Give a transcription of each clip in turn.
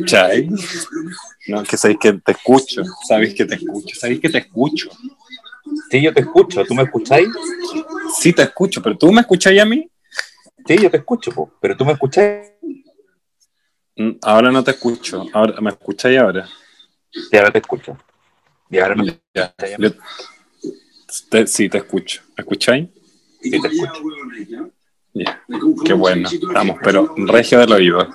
¿Cachai? No, que sabéis que te escucho, sabéis que te escucho, sabéis que te escucho. Sí, yo te escucho. ¿Tú me escucháis? Sí, te escucho, pero tú me escucháis a mí. Sí, yo te escucho, po. pero tú me escucháis. Mm, Ahora no te escucho. Ahora, ¿Me escucháis ahora? Y ahora te escucho. Y ahora me Ya. Yo- te- sí, te escucho. ¿Me escucháis? sí te escucho. Ya. Qué bueno. Estamos, pero regio del oído.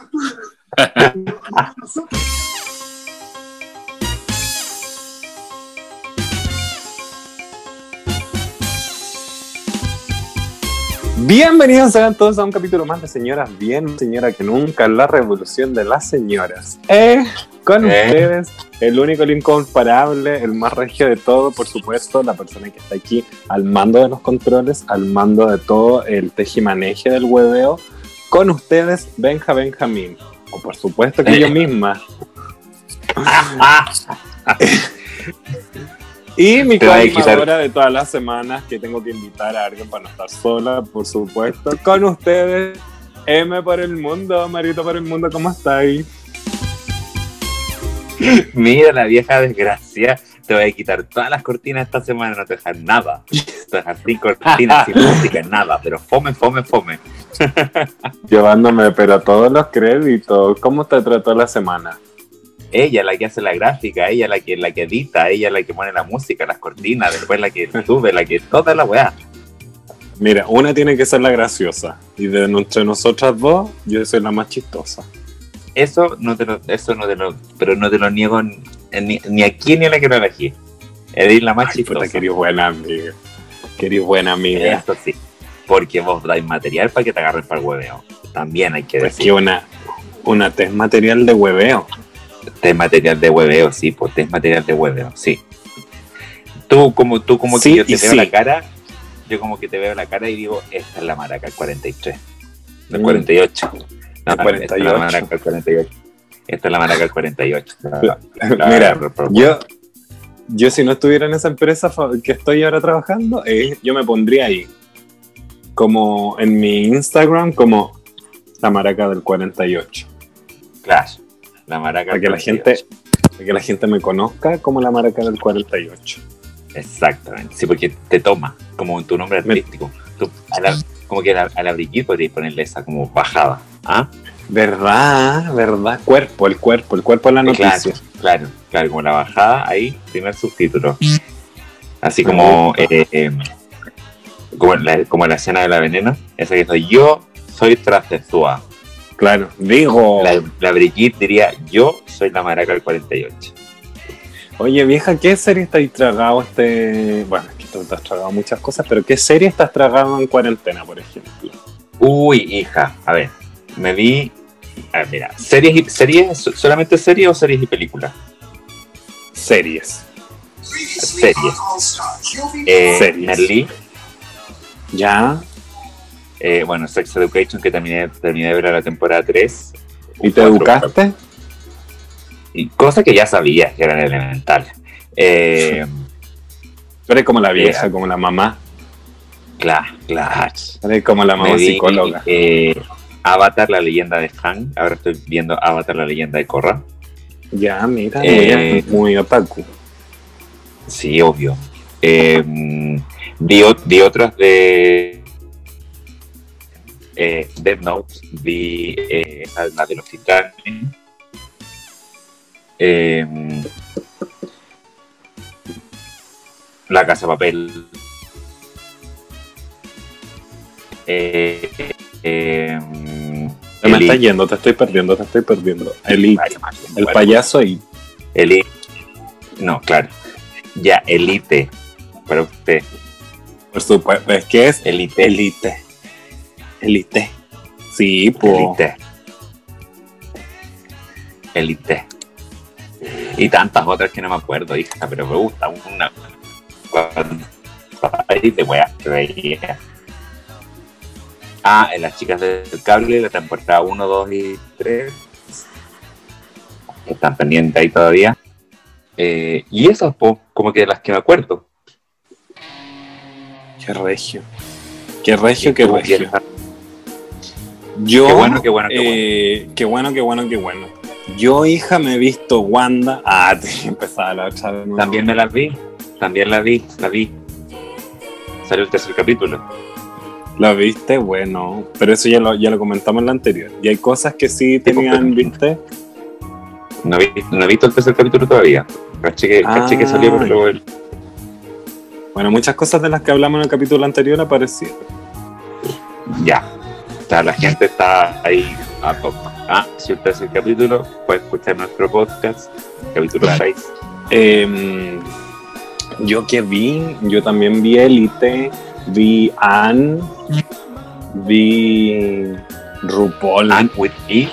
Bienvenidos sean todos a un capítulo más de Señoras Bien, señora que nunca, la revolución de las señoras. Eh, con Eh. ustedes, el único, el incomparable, el más regio de todo, por supuesto, la persona que está aquí al mando de los controles, al mando de todo el tejimaneje del hueveo. Con ustedes, Benja Benjamín. O por supuesto que yo misma. Y mi Te va a coordinadora de todas las semanas que tengo que invitar a alguien para no estar sola, por supuesto. Con ustedes, M por el mundo, Marito por el mundo, ¿cómo estáis? Mira la vieja desgracia. Te voy a quitar todas las cortinas esta semana, no te dejar nada. Te dejar sin cortinas, sin música, nada. Pero fome, fome, fome. Llevándome, pero todos los créditos. ¿Cómo te trató la semana? Ella la que hace la gráfica, ella la que la que edita, ella la que pone la música, las cortinas, después la que sube, la que toda la weá. Mira, una tiene que ser la graciosa. Y de entre nosotras dos, yo soy la más chistosa. Eso no te lo, eso no te lo, pero no te lo niego ni, ni, ni aquí ni a la que lo elegí. Eres la más Ay, puta, chistosa. querís buena amiga. Querís buena amiga. Eso sí. Porque vos dais material para que te agarren para el hueveo. También hay que Pues decir. que una, una test material de hueveo. Test material de hueveo, sí, pues test material de hueveo, sí. Tú como, tú como Sí que yo te veo sí. la cara, yo como que te veo la cara y digo, esta es la maraca, el 43. El Mm. 48. No, El Esta es la 48. maraca, el 48. Esta es la maraca, el 48. La- la- Mira, la- yo, yo si no estuviera en esa empresa que estoy ahora trabajando, eh, yo me pondría ahí. Como en mi Instagram, como la maraca del 48. Clash. La maraca. Para que la 48. gente, para que la gente me conozca como la maraca del 48. Exactamente. Sí, porque te toma como tu nombre artístico. Tú, a la- como que a la, a la podrías ponerle esa como bajada. ¿Ah? ¿Verdad? ¿Verdad? Cuerpo, el cuerpo, el cuerpo es la noticia. Claro, claro, claro, como la bajada, ahí, primer subtítulo. Así como, eh, eh, como, la, como la escena de la veneno, esa que soy yo, soy transexual. Claro, digo. La, la Brigitte diría, yo soy la maraca del 48. Oye, vieja, ¿qué serie estáis tragado este...? Bueno, es que tú te has tragado muchas cosas, pero ¿qué serie estás tragado en cuarentena, por ejemplo? Uy, hija, a ver, me vi, a ver, mira, series, y- series, solamente series o series y películas. Series. Series. Eh, Series. Merlí, ¿Ya? eh, bueno, Sex Education, que terminé, terminé de ver la temporada 3. ¿Y te educaste? Y cosas que ya sabías que eran elementales. Eh, eres como la vieja, Mira. como la mamá. claro, claro. Eres como la mamá vi, psicóloga. eh, Avatar, la leyenda de Han. Ahora estoy viendo Avatar, la leyenda de Korra. Ya, mira, eh, muy, otaku. Sí, obvio. Eh, vi, ot- vi otras de eh, Death Note, vi eh, la de los titanes. Eh, la Casa de Papel. Eh, me estás yendo, te estoy perdiendo, te estoy perdiendo. Madre, el payaso y Elite. No, claro. Ya, Elite. Para usted. por supuesto, es que es Elite. Elite. Elite. Sí, po. Elite. Elite. Y tantas otras que no me acuerdo, hija, pero me gusta una. Ah, en las chicas del cable, la temporada 1, 2 y 3. Que están pendientes ahí todavía. Eh, y esas, po, como que de las que me acuerdo. Qué regio. Qué regio, qué Tú, regio. Yo, Qué bueno, qué bueno, qué eh, qué bueno, qué bueno, qué bueno. Yo, hija, me he visto Wanda. Ah, te empezaba la otra. También me la vi, también la vi, la vi. Salió el tercer capítulo. ¿La viste? Bueno, pero eso ya lo, ya lo comentamos en la anterior. Y hay cosas que sí tenían, ¿viste? No, vi, no he visto el tercer capítulo todavía. Caché que, caché que salió, pero el- Bueno, muchas cosas de las que hablamos en el capítulo anterior aparecieron. ya. O sea, la gente está ahí a tope. Ah, si el tercer capítulo, puede escuchar nuestro podcast, capítulo Claro. 6. Eh, yo que vi, yo también vi Elite, vi Anne, vi RuPaul. And with E,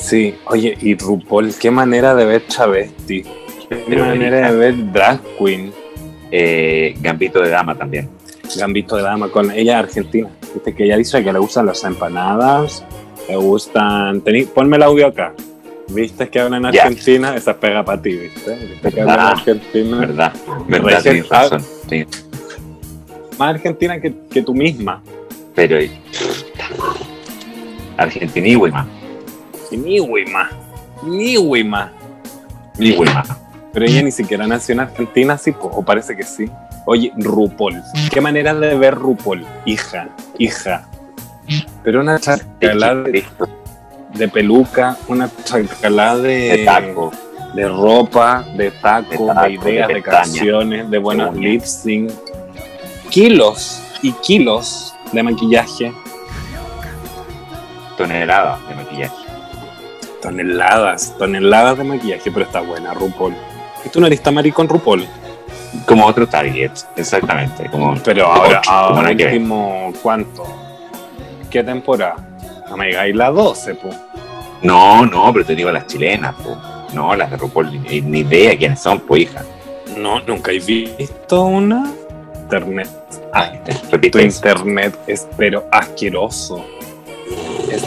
Sí, oye, y RuPaul, qué manera de ver travesti, qué Pero, manera de ver drag queen, eh, Gambito de Dama también. Gambito de Dama, con ella argentina. Viste que ella dice que le gustan las empanadas, le gustan... Tení, ponme el audio acá. ¿Viste que hablan en. Argentina? Esa pega para ti, ¿viste? ¿Viste que hablan en Argentina? ¿Verdad? ¿Verdad? Tienes razón. Sí. Más argentina que, que tú misma. Pero. Argentina Ni Wima. Ni Wima. Ni Wima. Pero ella ni siquiera nació en Argentina, sí, o parece que sí. Oye, RuPaul. ¿Qué manera de ver RuPaul? Hija, hija. Pero una chacalada de, de peluca, una chacalada de, De taco. de ropa, de taco, De ideas, de de, canciones, de buenos lip sync. Kilos y kilos de maquillaje. Toneladas de maquillaje. Toneladas, toneladas de maquillaje, pero está buena RuPaul. ¿Y tú no eres tamari con RuPaul? Como otro target, exactamente. Como, Pero ahora, ahora nada que último, ¿cuánto? ¿Qué temporada? No me digáis la 12, po. No, no, pero te digo las chilenas, po. No, las de RuPaul, ni, ni idea quiénes son, pues hija. No, nunca he visto una. Internet. Ah, Tu internet es pero asqueroso. Es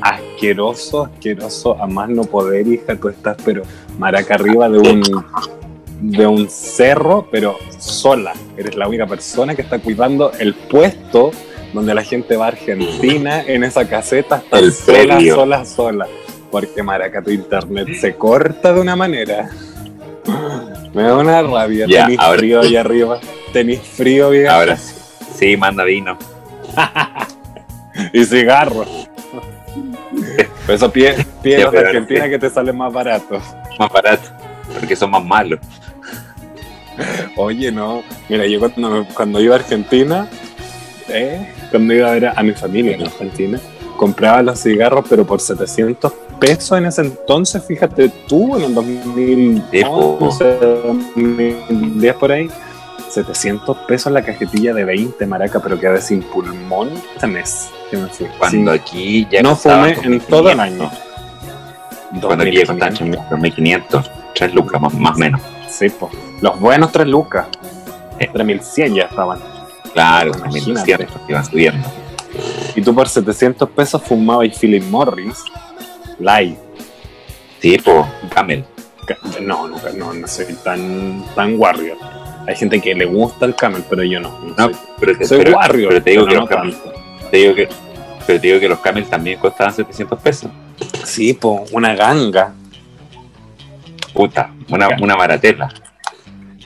asqueroso, asqueroso, a más no poder, hija. Tú estás, pero maraca arriba de un de un cerro, pero sola. Eres la única persona que está cuidando el puesto donde la gente va a Argentina en esa caseta, está El sola, sola, sola. Porque maraca, tu internet se corta de una manera. Me da una rabia. Ya, ahora- frío ahí arriba. Tenís frío, vieja. Ahora sí. Sí, manda vino. Y cigarros. Por eso pide, pide Ya, los de Argentina que te salen más baratos. Más barato. Porque son más malos. Oye, no. Mira, yo cuando, cuando iba a Argentina, eh, cuando iba a ver a, a mi familia en Argentina, compraba los cigarros, pero por 700 pesos en ese entonces, fíjate tú, en el 2011, 2010 por ahí. 700 pesos la cajetilla de 20 maraca, pero quedé sin pulmón este mes. que me fui. Cuando Sí. aquí ya no fumé en todo el 2.500. año. Cuando aquí ya costaban 2.500. 2.500. 3 lucas, más, o menos. Sí, po. Los buenos 3 lucas. Eh. 3100 ya estaban. Claro, Imagínate. 1.200 iban subiendo. Y tú por 700 pesos fumabas y Philip Morris Light. Sí, po, Camel. Ca- No, no, no, no soy tan, tan warrior. Hay gente que le gusta el camel, pero yo no. no No, soy, pero te, soy pero- warrior, pero te digo que no los camel, tanto. te digo que, pero te digo que los Camel también costaban 700 pesos. Sí, po, una ganga. Puta, una, una maratela.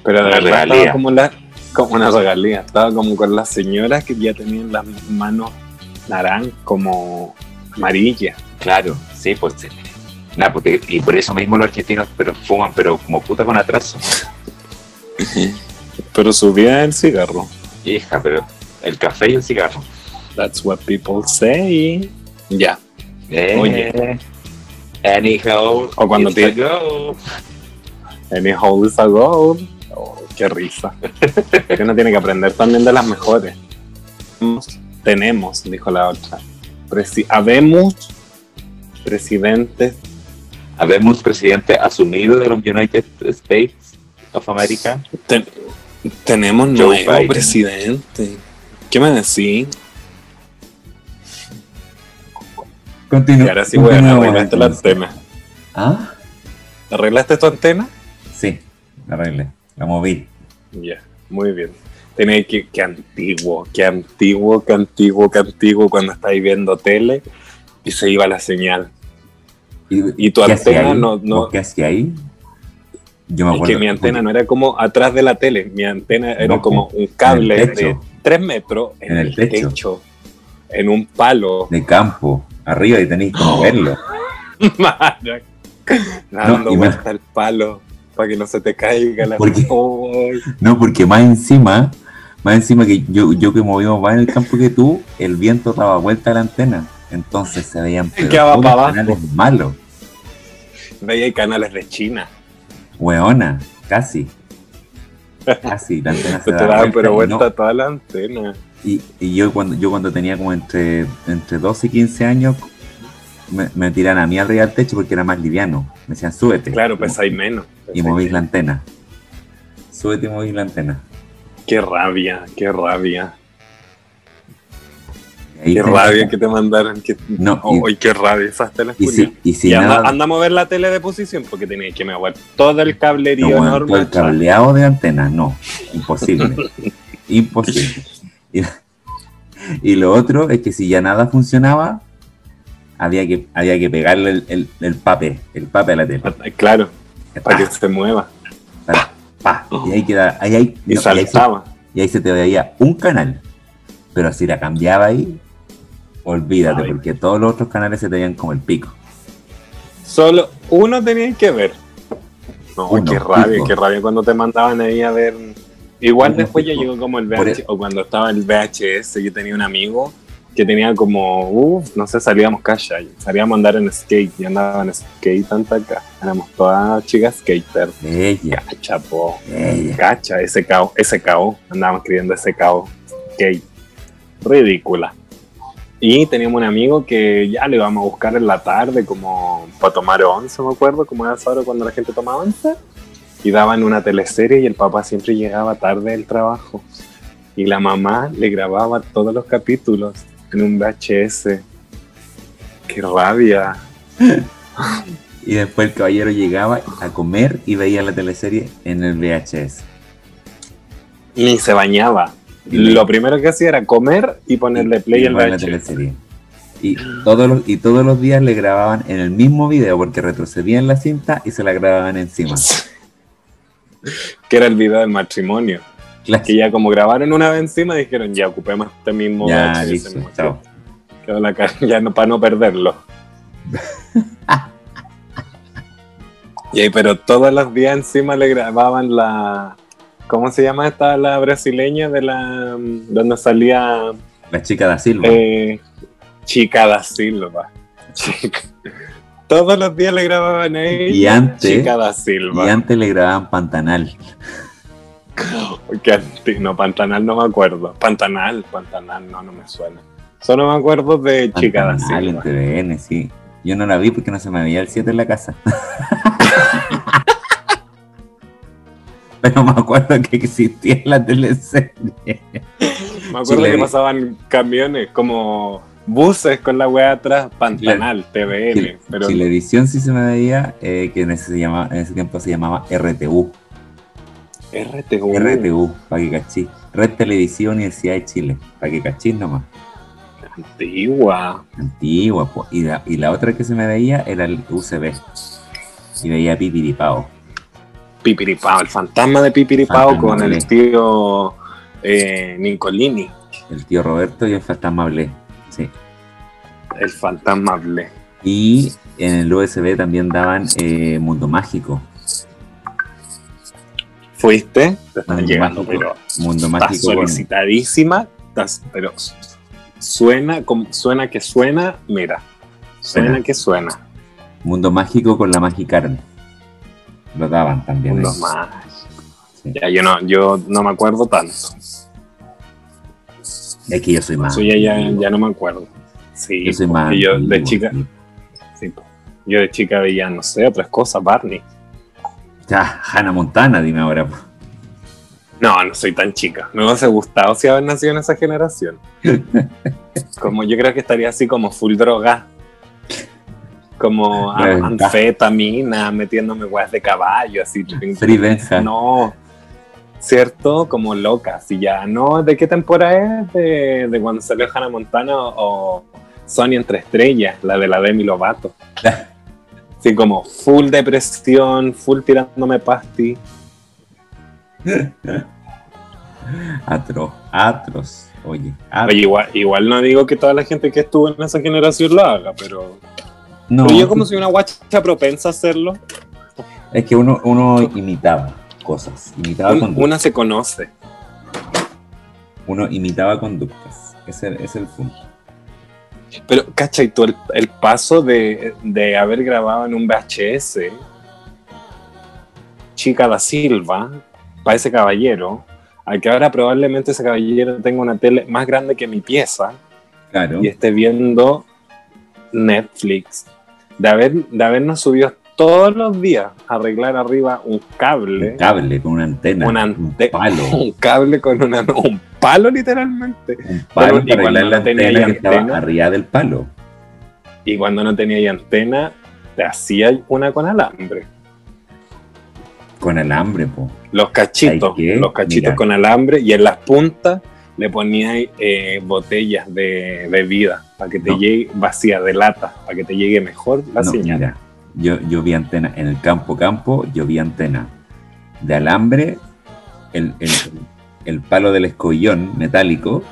Pero de Una verdad estaba como, la, como una regalía. Estaba como con las señoras que ya tenían las manos naranjas, como amarillas. Claro, sí, pues. Nada, porque, y por eso mismo los argentinos pero fuman, pero como puta con atraso. Pero subía el cigarro. Hija, pero el café y el cigarro. That's what people say. Ya. Eh, Oye. Anyhow, O cuando it's a te- go. Any hole is a goal. Oh, qué risa. que uno tiene que aprender también de las mejores. Tenemos, dijo la otra. Presi habemos presidentes. Habemos presidente asumido de los United States of America. Ten- tenemos Joe nuevo Biden. presidente. ¿Qué me decís? Continúa. Y ahora sí, weón, arreglaste la antena. ¿Ah? ¿Arreglaste tu antena? Sí, la arreglé. La moví. Ya, muy bien. Tenéis que, que antiguo, que antiguo, que antiguo, que antiguo cuando estáis viendo tele y se iba la señal. Y tu ¿qué hacía antena no- no- ¿Vos ¿Qué hacía ahí? Yo me Es acuerdo. que mi antena no era como atrás de la tele, mi antena era No, como un cable de 3 metros en, En el el techo. techo. en un palo. De campo, arriba y tenéis como verlo. Mara, dando me- vuelta al palo para que no se te caiga la ¿Por qué? Ay, No, porque más encima, más encima que yo, yo que movimos más en el campo que tú, el viento daba vuelta a la antena. Entonces se veían pero canales malos. Veía canales de China. Weona, casi. Casi, la antena se te daba daban pero vuelta vuelta no- toda la antena. Y, y yo cuando yo cuando tenía como entre, entre 12 y 15 años, me, me tiran a mí arriba del techo porque era más liviano. Me decían, súbete. Claro, pues hay menos. Y movís la antena. Súbete y movís la antena. Qué rabia, qué rabia. Y ahí Qué rabia que te mandaron. Que... No, y- Ay, qué rabia esas teles Y si, y si y anda, nada, anda a mover la tele de posición porque tenía que mover todo el cablerío no, enorme. todo el cableado de antena, no. Imposible. imposible. Y, y lo otro es que si ya nada funcionaba, había que, había que pegarle el, el, el pape, el pape a la tele. Claro, para que Pa, se mueva. pa, pa. Y ahí queda, ahí, ahí, Y no, y ahí se- y ahí se te veía un canal. Pero si la cambiaba ahí, olvídate, Ay. porque todos los otros canales se te veían como el pico. Solo uno tenía que ver. No, Uno, qué rabia, qué rabia cuando te mandaban ahí a ver. Igual Uno, después ya fijo. llegó como el Por VHS, e- o cuando estaba el VHS, yo tenía un amigo que tenía como, uff, no sé, salíamos cacha, salíamos a andar en skate, y andaba en skate tanta acá. Éramos todas chicas skater. Ella, Cacha, po. ella. Cacha, SKO, SKO, andábamos escribiendo SKO, skate. Ridícula. Y teníamos un amigo que ya le íbamos a buscar en la tarde, como para tomar once, me acuerdo, como era esa hora cuando la gente tomaba once. Y daban una teleserie y el papá siempre llegaba tarde del trabajo. Y la mamá le grababa todos los capítulos en un VHS. ¡Qué rabia! Y después el caballero llegaba a comer y veía la teleserie en el VHS. Ni se bañaba. Lo primero que hacía era comer y ponerle play y ver la teleserie. Y todos, los, y todos los días le grababan en el mismo video porque retrocedían la cinta y se la grababan encima. que era el video del matrimonio. Claro. Que ya como grabaron una vez encima, dijeron, ya ocupemos este mismo Ya, listo, ¿no? chao. Quedó la cara, ya no, para no perderlo. y ahí, pero todos los días encima le grababan la... ¿Cómo se llama esta la brasileña de la... donde salía La chica da Silva. eh, Chica da Silva? Chica. Todos los días le grababan a ella Y antes- Chica da Silva. y antes le grababan Pantanal. No, Pantanal no me acuerdo. Pantanal, Pantanal, no, no me suena. Solo me acuerdo de Chica da Pantanal en Silva. TVN, sí. Yo no la vi porque no se me veía el 7 en la casa. Pero me acuerdo que existía la teleserie. Me acuerdo Chile- que pasaban camiones como buses con la wea atrás, Pantanal, TVN. Chile- pero Chilevisión sí se me veía, eh, que en ese, se llamaba- en ese tiempo se llamaba RTU. RTU. RTU, para que cachí. Red Televisión Universidad de Chile, para que cachís nomás. Antigua. Antigua, po. Y la, y la otra que se me veía era el UCB. Y veía Pipiripao. Pipiripao, el fantasma de Pipiripao Fantasma con Blé. el tío eh, Nicolini. El tío Roberto y el fantasma Blé. Sí. El fantasma Blé. Y en el USB también daban eh, Mundo Mágico. ¿Fuiste? Te están Mundo llegando, Mágico. pero Mundo Mágico. solicitadísima. estás- pero suena, como, suena que suena, mira. Suena Suena. que suena. Mundo Mágico con la Magicarne. Lo daban también. Ahí. más. Sí. Ya, yo no, yo no me acuerdo tanto. Es que yo soy más. Eso ya, ya, ya no me acuerdo. Sí, Yo soy más. yo de chica, sí. yo de chica veía, no sé, otras cosas, Barney. Ya, Hannah Montana, dime ahora. No, no soy tan chica. Me hubiese gustado si haber nacido en esa generación. Como yo creo que estaría así como full droga. Como anfetamina, metiéndome weas de caballo, así. No, ¿cierto? Como loca. Si ya no, ¿de qué temporada es? ¿De, de cuando salió Hannah Montana o Sony entre estrellas? La de la Demi Lovato. Así como full depresión, full tirándome pasti. Atroz, atroz. Oye, atroz. Oye, igual, igual no digo que toda la gente que estuvo en esa generación lo haga, pero, no, pero yo como soy una guacha propensa a hacerlo, es que uno, uno imitaba cosas, imitaba un- conductas. una se conoce. Uno imitaba conductas. Ese, ese es el punto. Pero, ¿cachai? Tú el, el paso de, de haber grabado en un VHS, Chica da Silva, para ese caballero, a que ahora probablemente ese caballero tenga una tele más grande que mi pieza Claro. y esté viendo Netflix, de, haber, de habernos subido todos los días a arreglar arriba un cable, Un cable con una antena. una un palo. un cable con una, un palo literalmente. Un palo Pero, y para cuando arreglar la no antena que antena- estaba arriba del palo. Y cuando no tenía antena, te hacía una con alambre. Con alambre, po. Los cachitos, los cachitos Mira. con alambre y en las puntas le ponía eh, botellas de bebida para que te No. llegue vacía de lata, para que te llegue mejor la No, señal. mira, yo, yo vi antena en el campo campo, yo vi antena de alambre, el, el, el palo del escollón metálico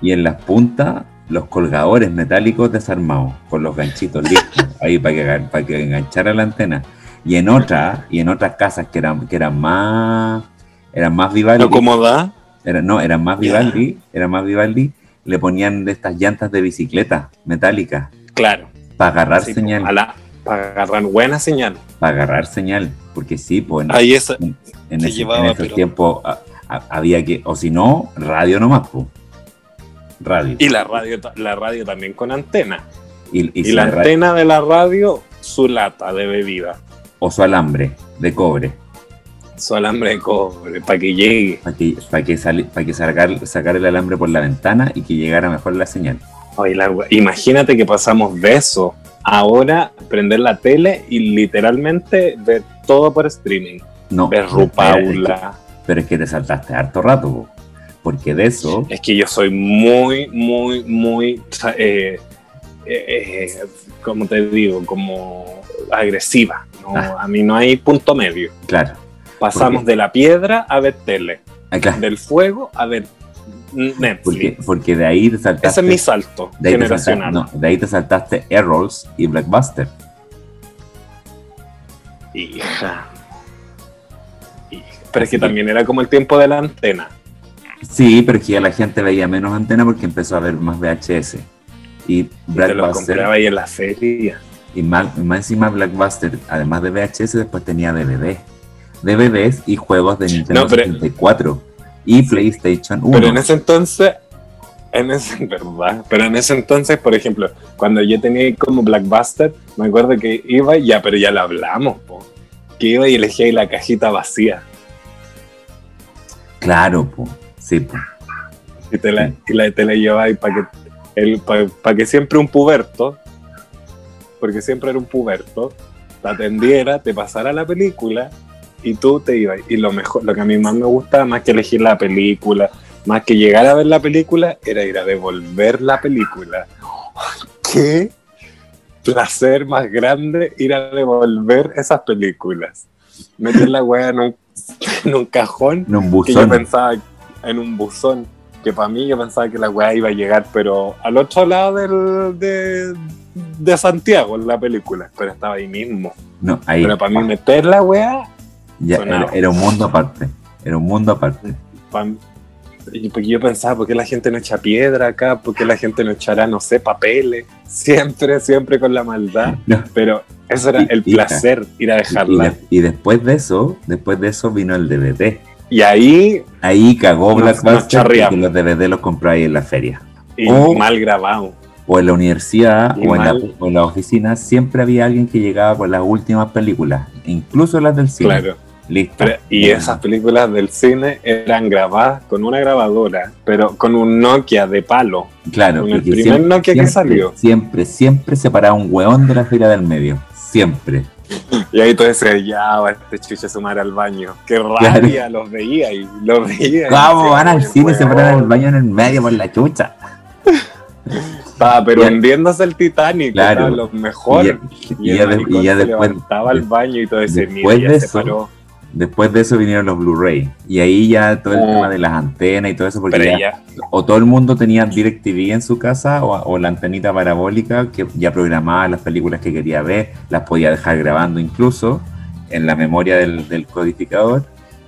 y en las puntas los colgadores metálicos desarmados con los ganchitos listos ahí para que, para que enganchara la antena. Y en otras, y en otras casas que eran, que eran más eran más Vivaldi, ¿No como da? Era- no, eran más. Vivaldi, eran más Vivaldi, le ponían de estas llantas de bicicleta metálicas Claro. para agarrar Sí, señal. para agarrar buena señal. para agarrar señal, porque sí, pues en, Ahí esa, en, en se ese- llevaba, en esos pero- tiempos a- a- había que, o si no, radio nomás, pues. Radio. y la radio, la radio también con antena. Y, y Y, si la antena de la radio, su lata de bebida. o su alambre de cobre, Su alambre de cobre, para que llegue. para que, para que, para que sacar, sacar el alambre por la ventana y que llegara mejor la señal. Oye, la imagínate que pasamos de eso ahora prender la tele y literalmente ver todo por streaming. No, Ver pero es que- Rupaula. pero es que te saltaste harto rato, po, porque de eso, Es que yo soy muy, muy, muy, eh, eh, eh, como te digo, como agresiva. ¿no? Ah. A mí no hay punto medio. claro, Pasamos de la piedra a ver tele, ah, del fuego a ver Netflix. porque, porque de ahí te saltaste. Ese es mi salto de generacional. saltaste, no, de ahí te saltaste Errols y Blackbuster. Hija. Hija. Pero es que también era como el tiempo de la antena. Sí, pero es que ya la gente veía menos antena porque empezó a ver más VHS. Y Blackbuster, compraba ahí en la feria. y más, más encima Blackbuster, además de VHS, después tenía DVD. DVDs y juegos de Nintendo No, pero- 64 y PlayStation 1. Pero en ese entonces, en ese, verdad, pero en ese entonces, por ejemplo, cuando yo tenía ahí como Blackbuster, me acuerdo que iba, ya, pero ya lo hablamos, po, que iba y elegía ahí la cajita vacía. Claro, po. sí, po. Y te la, y la, te la llevaba para que, el, pa- que siempre un puberto, porque siempre era un puberto, te atendiera, te pasara la película y tú te ibas. Y lo mejor, lo que a mí más me gustaba, más que elegir la película, más que llegar a ver la película, era ir a devolver la película. ¡Qué placer más grande ir a devolver esas películas! Meter la weá en un, en un cajón En un que yo buzón. pensaba en un buzón, que para mí yo pensaba que la weá iba a llegar, pero al otro lado del, de, de Santiago, en la película, pero estaba ahí mismo. No, ahí. Pero para mí meter la weá, ya, era, era un mundo aparte. Era un mundo aparte. porque yo pensaba, ¿por qué la gente no echa piedra acá? ¿Por qué la gente no echará, no sé, papeles? Siempre, siempre con la maldad. No. Pero eso era Y- el placer, ir a dejarla. de- y después de eso, después de eso vino el DVD. Y ahí, Ahí cagó porque los DVD los compró ahí en la feria. y mal grabado. o en la universidad o en, la, o en la oficina siempre había alguien que llegaba con las últimas películas, incluso las del cine. Claro. Listo. Y esas películas del cine eran grabadas con una grabadora, pero con un Nokia de palo. Claro, con el primer Nokia que salió. Siempre, siempre se paraba un hueón de la fila del medio. Siempre. Y ahí tú decías, ya, va este chuche a sumar al baño. Qué rabia, los veía y los veía. ¿Cómo van al "Oye, cine y se paran weón". baño en el medio por la chucha? Estaba pero Ya. hundiéndose el Titanic, Claro. estaba lo mejor. Y ya- y ya y ya se después- levantaba al baño y todo ese mira, después ya de se eso, paró. Después de eso vinieron los Blu-ray. Y ahí ya todo el Oh. tema de las antenas y todo eso, porque ya, ya, o todo el mundo tenía DirecTV en su casa o, o la antenita parabólica que ya programaba las películas que quería ver, las podía dejar grabando incluso en la memoria del, del codificador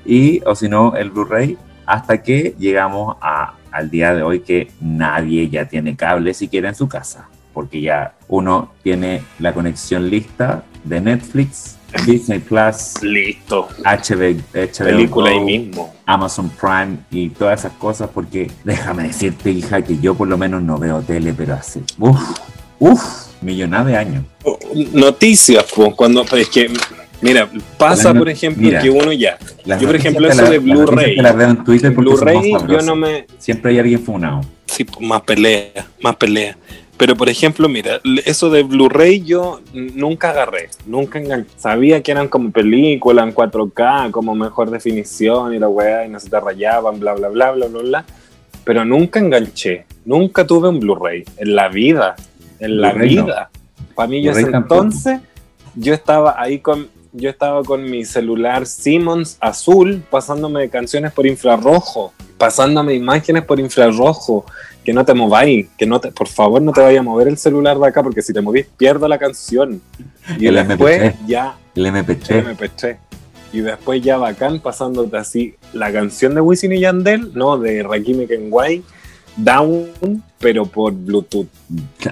y o si no el Blu-ray hasta que llegamos a, al día de hoy que nadie ya tiene cable siquiera en su casa porque ya uno tiene la conexión lista de Netflix, Disney Plus, listo. HBO, HBO Película ahí mismo. Amazon Prime y todas esas cosas, porque déjame decirte, hija, que yo por lo menos no veo tele, pero hace, uff, uff, millonada de años. Noticias, pues, cuando es que, mira, pasa, no- por ejemplo, mira. que uno ya, Yo, por noticias ejemplo, eso de noticias Blu-ray. te las veo en Twitter porque son más Blu-ray, yo no me, Siempre hay alguien funado. Sí, más pelea, más pelea. Pero por ejemplo, mira, eso de Blu-ray yo nunca agarré, nunca enganché. Sabía que eran como películas en 4K, como mejor definición y la weá, y no se te rayaban, bla, bla, bla, bla, bla, bla. Pero nunca enganché, nunca tuve un Blu-ray en la vida, en la no. vida. Para mí yo ese entonces, yo estaba ahí con, yo estaba con mi celular Siemens azul, pasándome canciones por infrarrojo, pasándome imágenes por infrarrojo, que no te mováis, que no te, por favor no te vayas a mover el celular de acá, porque si te movís pierdo la canción. Y El después MP3. ya El el MP3. MP3. Y después ya bacán pasándote así la canción de Wisin y Yandel, no, de Rakim y Kenway, Down, pero por Bluetooth.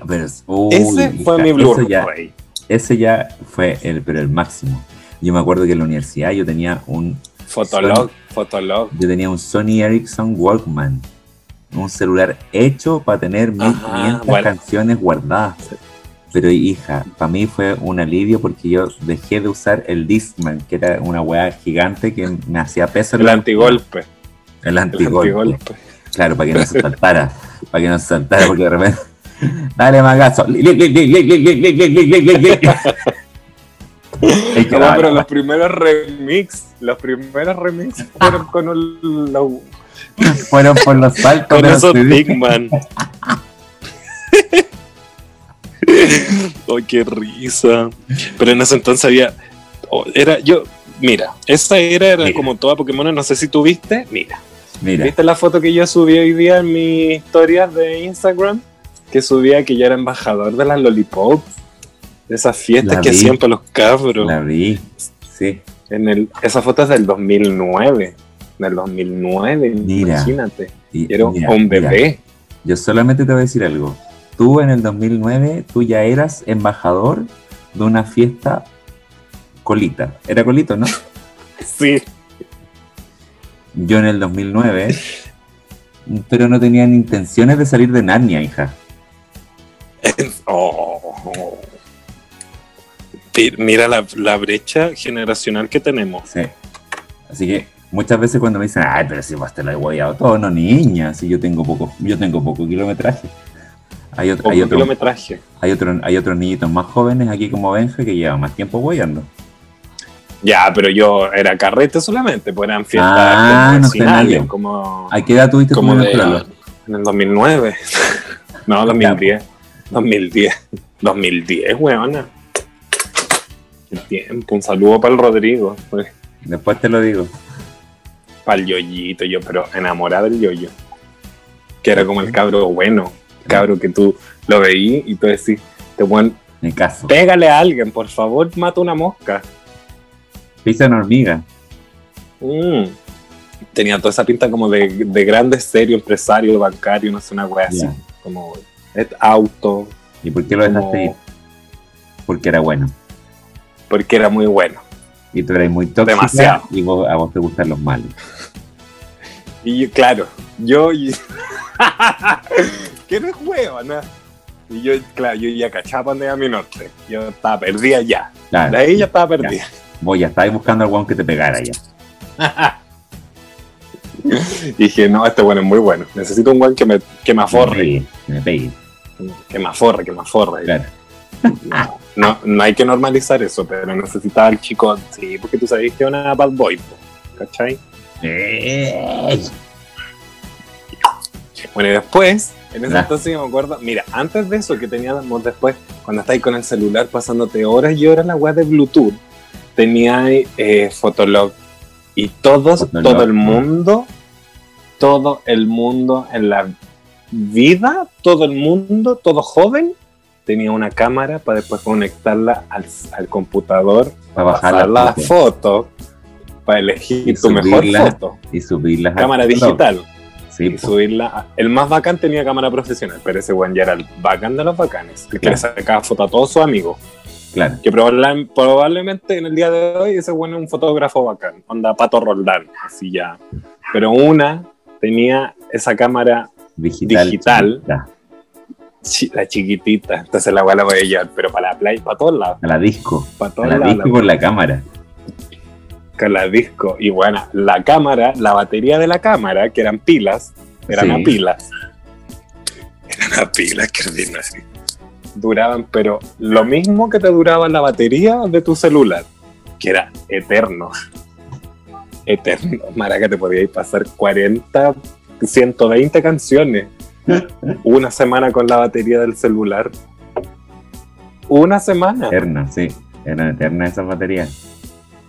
Pero es- uy, Ese fue hija, mi ya- Blu-ray. Ese ya fue el, pero el máximo. Yo me acuerdo que en la universidad yo tenía un Fotolog, Fotolog. yo tenía un Sony Ericsson Walkman, un celular hecho para tener 1500 bueno. canciones guardadas. Pero hija, para mí fue un alivio porque yo dejé de usar el Discman, que era una weá gigante que me hacía peso. El, antigolpe. El antigolpe. Claro, para que no se saltara. para que no se saltara, porque de repente. Dale magazo. no, pero los primeros remix, los primeros remix fueron con el, Fueron por los saltos con esos CD. Bigman. ¡Ay, qué risa! Pero en ese entonces había. oh, era yo. Mira, esa era, era Mira. como toda Pokémon. No sé si tú viste. Mira, Mira, ¿viste la foto que yo subí hoy día en mis historias de Instagram? Que subía que yo era embajador de las Lollipops. De esas fiestas La que vi. hacían para los cabros. la vi. Sí. En el, esa foto es del 2009. Del 2009, Mira. imagínate. Y- Era mira, un mira, bebé. yo solamente te voy a decir algo. Tú en el 2009, tú ya eras embajador de una fiesta colita. Era colito, ¿no? Sí. Yo en el 2009, pero no tenían intenciones de salir de Narnia, hija. Oh. Mira la, la brecha generacional que tenemos. Sí. Así que muchas veces cuando me dicen, ay, pero si vas te lo he guayado todo, no niña, si yo tengo poco, yo tengo poco kilometraje. Hay, otro, Poco hay, otro, kilometraje. hay, otro, hay otros niñitos más jóvenes aquí como Benja que llevan más tiempo guayando. Ya, pero yo era carrete solamente, pues eran fiestas Ah, no sé, nadie. como, ¿A qué edad tuviste tu como primer de, en el 2009. no, 2010. 2010. 2010, weona. Qué tiempo. Un saludo para el Rodrigo. pues, Después te lo digo. Para el yoyito, yo, pero enamorada del yoyo. Que era como el cabro bueno. Cabro que tú lo veí y tú decís, te buen, En caso. pégale a alguien, por favor, mata una mosca. Pisa en hormiga. Mm. Tenía toda esa pinta como de, de grande, serio, empresario, bancario, no sé, una wea así. Ya. Como es auto, ¿Y por qué lo dejaste como- ir? Porque era bueno. porque era muy bueno. Y tú eras muy tóxica Demasiado. y vos- a vos te gustan los malos. Y yo, claro, yo. y- que no es huevo, ¿no? Y yo, claro, yo ya cachaba donde iba mi norte. Yo estaba perdida ya. Claro. De ahí ya estaba perdida. Vos ya estabas buscando al weón que te pegara ya. Y dije, no, este bueno es muy bueno. Necesito un buen que me, que me aforre. Que me pegue. Que me aforre, que me aforre. Claro. No, no hay que normalizar eso, pero necesitaba el chico, sí, porque tú sabes que es una bad boy, ¿cachai? Eh, Bueno, y después En ese Ya. entonces yo me acuerdo, mira, antes de eso que teníamos después, cuando estáis con el celular pasándote horas y horas la web de Bluetooth, teníais eh, Fotolog. Y todos, Fotolog, todo el mundo, todo el mundo en la vida, todo el mundo, todo joven, tenía una cámara para después conectarla al, al computador, Para bajar la foto. foto, para elegir Y tu mejor subirla. foto. y subirlas al Cámara digital Sí, y po. subirla. a- El más bacán tenía cámara profesional, pero ese weón ya era el bacán de los bacanes. Que Claro. le sacaba foto a todos sus amigos. claro. Que probable- probablemente en el día de hoy ese weón es un fotógrafo bacán. Onda Pato Roldán, así ya. Pero una tenía esa cámara, Digital. Digital. chiquita, chi- la chiquitita. Entonces la la voy a llevar, pero para la playa, para todos lados. A la disco. Para A la lados. disco con la cámara. Con la disco. Y bueno, la cámara, la batería de la cámara, que eran pilas, eran Sí. a pilas. Eran a pilas, que ordinario. Duraban, pero lo mismo que te duraba la batería de tu celular, que era eterno. Eterno. Maraca, te podíais pasar 40, 120 canciones. Una semana con la batería del celular. Una semana. Eterna, sí. Eran eternas esas baterías.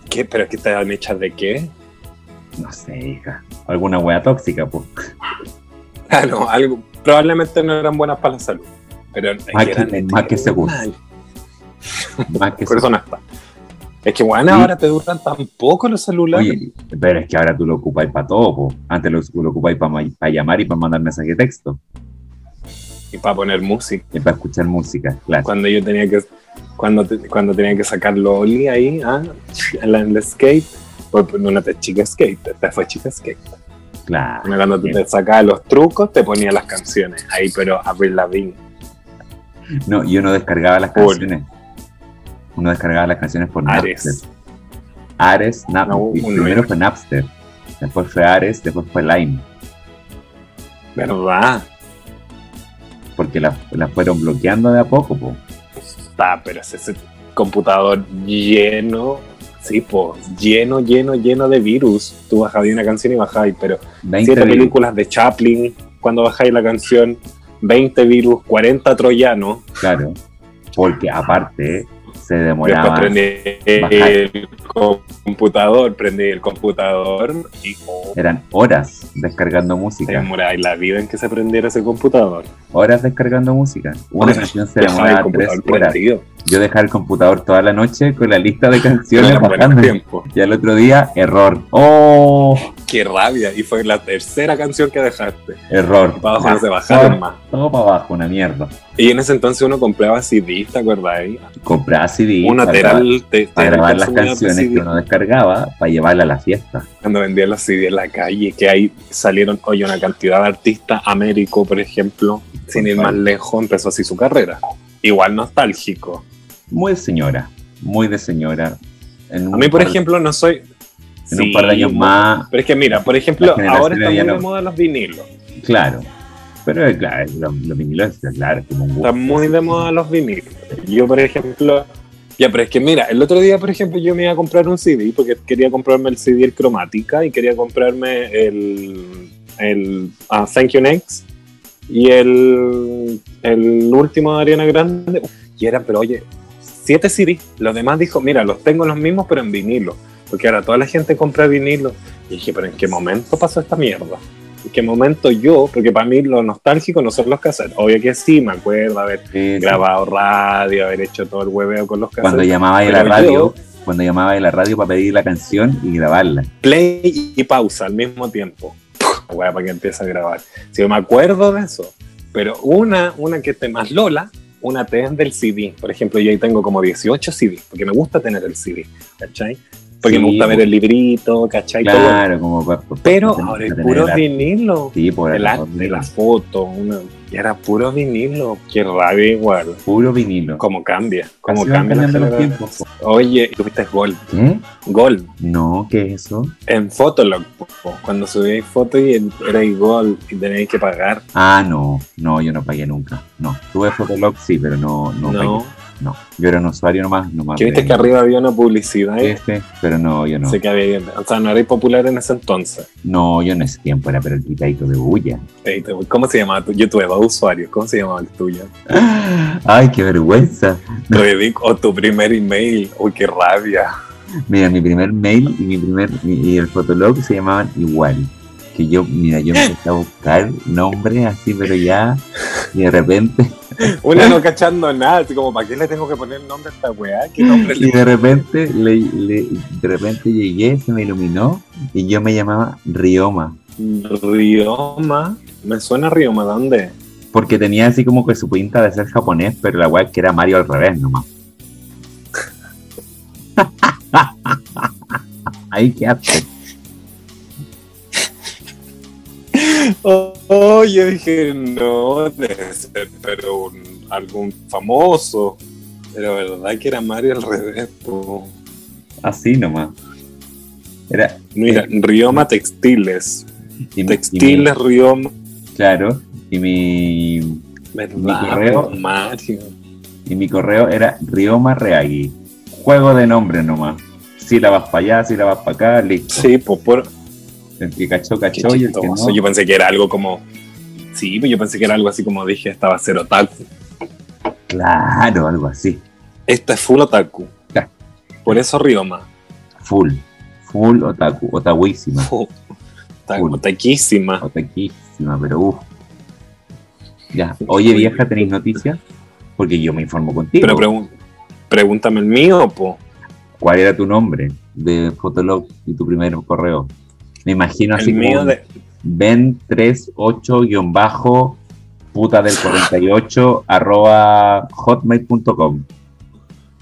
¿Qué? ¿Pero es que estaban hechas de qué? No sé, hija. Alguna wea tóxica, pues. Ah, no, algo, probablemente no eran buenas para la salud. Pero Más que más que seguro. Más que está. Es que bueno, Sí. ahora te duran tan poco los celulares. Oye, pero es que ahora tú lo ocupáis para todo, po. Antes lo, lo ocupáis para llamar y para mandar mensaje de texto. Y para poner música. Y para escuchar música, claro. Cuando yo tenía que cuando, te- cuando tenía que sacar Loli ahí, ah, en la skate, pues no te chica skate, te fue chica skate. Claro. Cuando tú te sacabas los trucos, te ponía las canciones ahí, pero Avril Lavigne. No, yo no descargaba las canciones. Uno descargaba las canciones por Ares. Napster. Ares, Nap- No, y uno primero fue Napster. Después fue Ares, después fue Lime. ¿Verdad? Porque la, la fueron bloqueando de a poco, po. Está, pero es ese computador lleno, sí, pues, lleno, lleno, lleno de virus. Tú bajabas una canción y bajabas, pero 20 siete virus. películas de Chaplin, cuando bajáis la canción, 20 virus, 40 troyanos. Claro. Porque aparte se Después demoraba. prendí bajar. el computador, prendí el computador y oh, Eran horas descargando se música. demoráis la vida en que se prendiera ese computador. Horas descargando música. Una canción se demoraba computador tres horas. prendido. Yo dejaba el computador toda la noche con la lista de canciones buen bajando. Y al otro día, error. ¡Oh! Qué rabia. Y fue la tercera canción que dejaste. Error. Y para abajo no se bajaron más. Todo para abajo, una mierda. Y en ese entonces uno compraba CD, ¿te acuerdas? Compraba CD Una para, te- te- para grabar las canciones que uno descargaba para llevarla a la fiesta. Cuando vendía los CD en la calle, que ahí salieron, oye, una cantidad de artistas, Américo, por ejemplo, sin ir más lejos, empezó así su carrera. Igual nostálgico. Muy de señora, muy de señora. En A mí, por ejemplo, no soy... En un par de años más, Pero es que mira, por ejemplo, ahora está muy de moda los vinilos. claro. Pero eh, claro, los, los vinilos, claro, como un gusto. Está muy de moda los vinilos. Yo, por ejemplo, ya, pero es que mira, el otro día, por ejemplo, yo me iba a comprar un CD porque quería comprarme el CD el Cromática y quería comprarme el, el ah, Thank You Next y el, el último de Ariana Grande. Y eran, pero oye, siete CD. Los demás dijo, mira, los tengo los mismos, pero en vinilo. Porque ahora toda la gente compra vinilo. Y dije, pero ¿en qué momento pasó esta mierda? ¿En qué momento yo? Porque para mí lo nostálgico no son los cassettes. Obvio que sí, me acuerdo haber Sí, sí. grabado radio, haber hecho todo el hueveo con los Cuando cassettes. llamaba a la radio, yo- cuando llamaba a la radio para pedir la canción y grabarla. Play y pausa al mismo tiempo. Hueá, para que empiece a grabar. Si yo me acuerdo de eso. Pero una, una que esté más Lola, una T es del CD. Por ejemplo, yo ahí tengo como 18 CD, porque me gusta tener el CD, ¿cachai? Porque Sí, me gusta ver el librito, ¿cachai? Todo. Claro, como pa- pa- Pero ahora es puro vinilo. Sí, por El arte, la foto, una, y era puro vinilo. Qué rabia igual. Puro vinilo. Cómo cambia, van cambia los tiempos. Oye, tuviste Gold. ¿Qué? Gold. No, ¿qué es eso? En Fotolog, cuando subíais fotos y el- era Gold y tenéis que pagar. Ah, no, no, yo no pagué nunca. No, tuve Fotolog, sí, pero no, no, No. pagué. No. Yo era un usuario nomás. nomás viste de- que arriba había una publicidad. ¿eh? Este, pero no, yo no. Sé que había, o sea, no era popular en ese entonces. No, yo en ese tiempo era pero el pitadito de bulla. ¿Cómo se llamaba tu? Yo tuve dos usuarios. ¿Cómo se llamaba el tuyo? Ay, qué vergüenza. O tu primer email. Uy, qué rabia. Mira, mi primer mail y mi primer y el fotolog se llamaban igual. Que yo, mira, yo empecé a buscar nombres así, pero ya, y de repente, Una no cachando nada, así como, ¿para qué le tengo que poner nombre a esta weá? ¿Qué nombre y le de repente, le, le- de repente llegué, se me iluminó, y yo me llamaba Rioma, Rioma. Me suena Rioma, ¿dónde? porque tenía así como que su pinta de ser japonés, pero la weá es que era Mario al revés nomás. Ahí qué hace. Oh, oh, yo dije, no, debe ser, pero un- algún famoso. Pero verdad que era Mario al revés, po. Así nomás. Era Mira, Rioma Textiles. y mi- y mi- Textiles Rioma. claro, y mi ¿Verdad? correo? Mario. y mi correo era Rioma Reagui. Juego de nombre nomás. Si la vas para allá, si la vas para acá, listo. Sí, pues por. El que cachó, y el que no. Yo pensé que era algo como. Sí, pues yo pensé que era algo así como dije, estaba a ser otaku. Claro, algo así. Esta es full otaku. Ya. Por eso Rioma. Full. Full otaku. Otakuísima. Full. Otaquísima. Otaquísima, pero uff. Ya. Oye, vieja, ¿tenéis noticias? Porque yo me informo contigo. Pero pregun- pregúntame el mío, po. ¿Cuál era tu nombre de Fotolog y tu primer correo? Me imagino así El mío como de. ben38- puta del 48 arroba hotmail.com.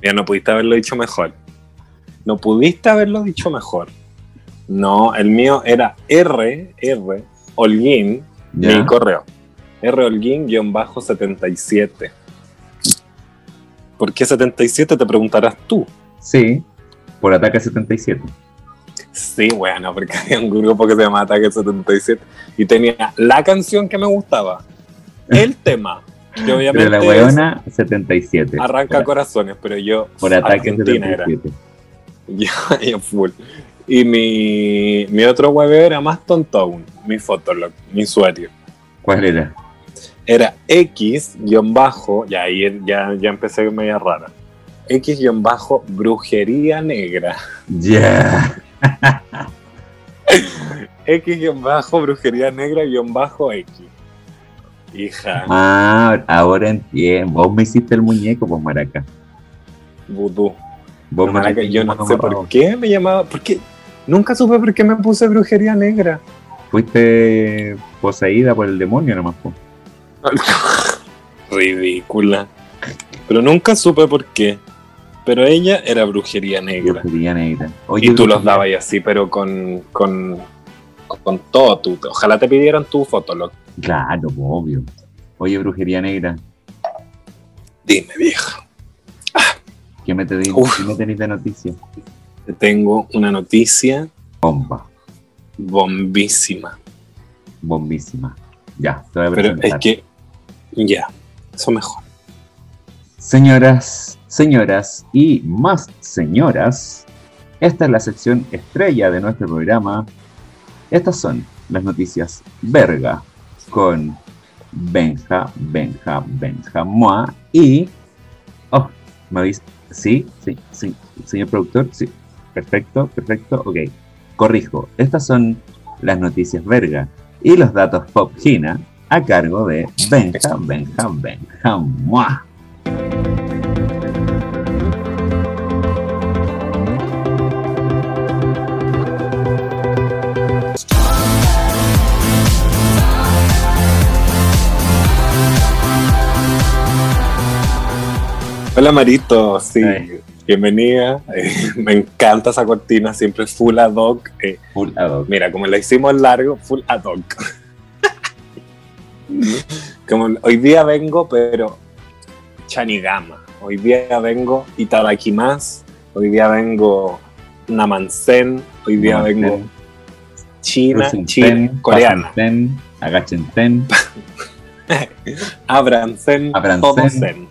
Ya no pudiste haberlo dicho mejor. No pudiste haberlo dicho mejor. No, el mío era R, R, Holguín, ¿Ya? mi correo. R Holguín-77. ¿Por qué 77? Te preguntarás tú. Sí, por Ataque 77. Sí, bueno, porque había un grupo que se llamaba Ataque 77 y tenía la canción que me gustaba, el tema, que Pero obviamente la weona 77. arranca por, corazones, pero yo por Ataque Argentina era. 77. Yo, yo full. Y mi, mi otro webeo era más tonto aún, mi fotolog, mi usuario. ¿Cuál era? Era X guion bajo, ya ahí ya, ya empecé media rara. X guion bajo brujería negra. Ya. X guion bajo brujería negra guion bajo X. Hija, Ah, ahora entiendo. Vos me hiciste el muñeco, pues maraca. vudú. Vos Maraca, yo no sé por qué me llamaba, porque nunca supe por qué me puse brujería negra. Fuiste poseída por el demonio nomás. po. Ridícula. Pero nunca supe por qué. Pero ella era brujería negra. Brujería negra. Oye, Y tú los dabas y así, pero con, con, con todo. Tu, ojalá te pidieran tu fotolog. Claro, obvio. Oye, brujería negra. Dime, vieja. ¿Qué me, te di- Uf. qué me tenéis de noticia? Te tengo una noticia Bomba. bombísima. Bombísima. Ya, te voy a Pero es que, ya, eso mejor. Señoras, señoras y más señoras, esta es la sección estrella de nuestro programa. Estas son las noticias verga con Benja, Benja, Benja Moa y... Oh, me avisa. Sí, sí, sí, señor productor, sí. Perfecto, perfecto, ok. Corrijo, estas son las noticias verga y los datos pop Gina a cargo de Benja, Benja, Benja Moa. Hola Marito, sí, Ay. bienvenida. Eh, me encanta esa cortina, siempre full ad hoc. Eh, Full ad hoc. mira, como la hicimos largo, full ad hoc. como hoy día vengo, pero Chanigama. Hoy día vengo Itadakimas. Hoy día vengo Namansen. Hoy día Namansen. vengo China, China, coreana. pasen ten, agachen ten, Abransen, Abransen.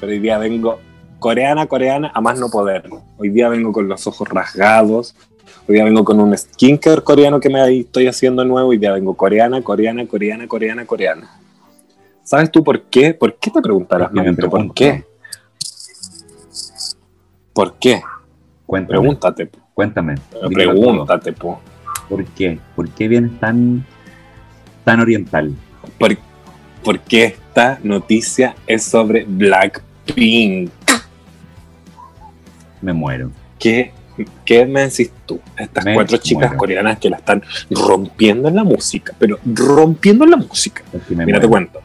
Pero hoy día vengo coreana, coreana, a más no poder. Hoy día vengo con los ojos rasgados, hoy día vengo con un skincare coreano que me estoy haciendo nuevo, hoy día vengo coreana, coreana, coreana, coreana, coreana. ¿Sabes tú por qué? ¿Por qué te preguntarás, Porque me Marito? ¿Por pregunto. qué? ¿Por qué? Cuéntame, Pregúntate, po. cuéntame. pregúntate, po. ¿Por qué? ¿Por qué vienes tan, tan oriental? ¿Por, por qué esta noticia es sobre Me muero. ¿Qué, qué me decís tú? Estas Me cuatro chicas muero. coreanas que la están rompiendo en la música, pero rompiendo en la música. Mira, te cuento.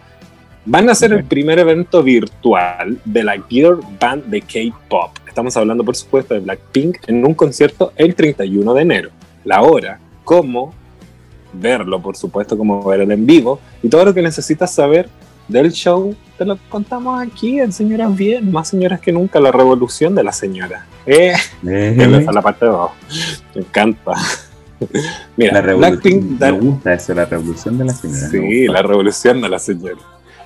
Van a ser el primer evento virtual de la Girl Band de K-Pop. Estamos hablando, por supuesto, de Blackpink en un concierto el 31 de enero. La hora, cómo verlo, por supuesto, cómo verlo en vivo y todo lo que necesitas saber del show, te lo contamos aquí en Señoras Bien, más señoras que nunca, la revolución de la señora. Eh, Eh, la parte de abajo. Me encanta. Mira, la. Blackpink Me gusta eso, la revolución de la señora. Sí, la revolución de la señora.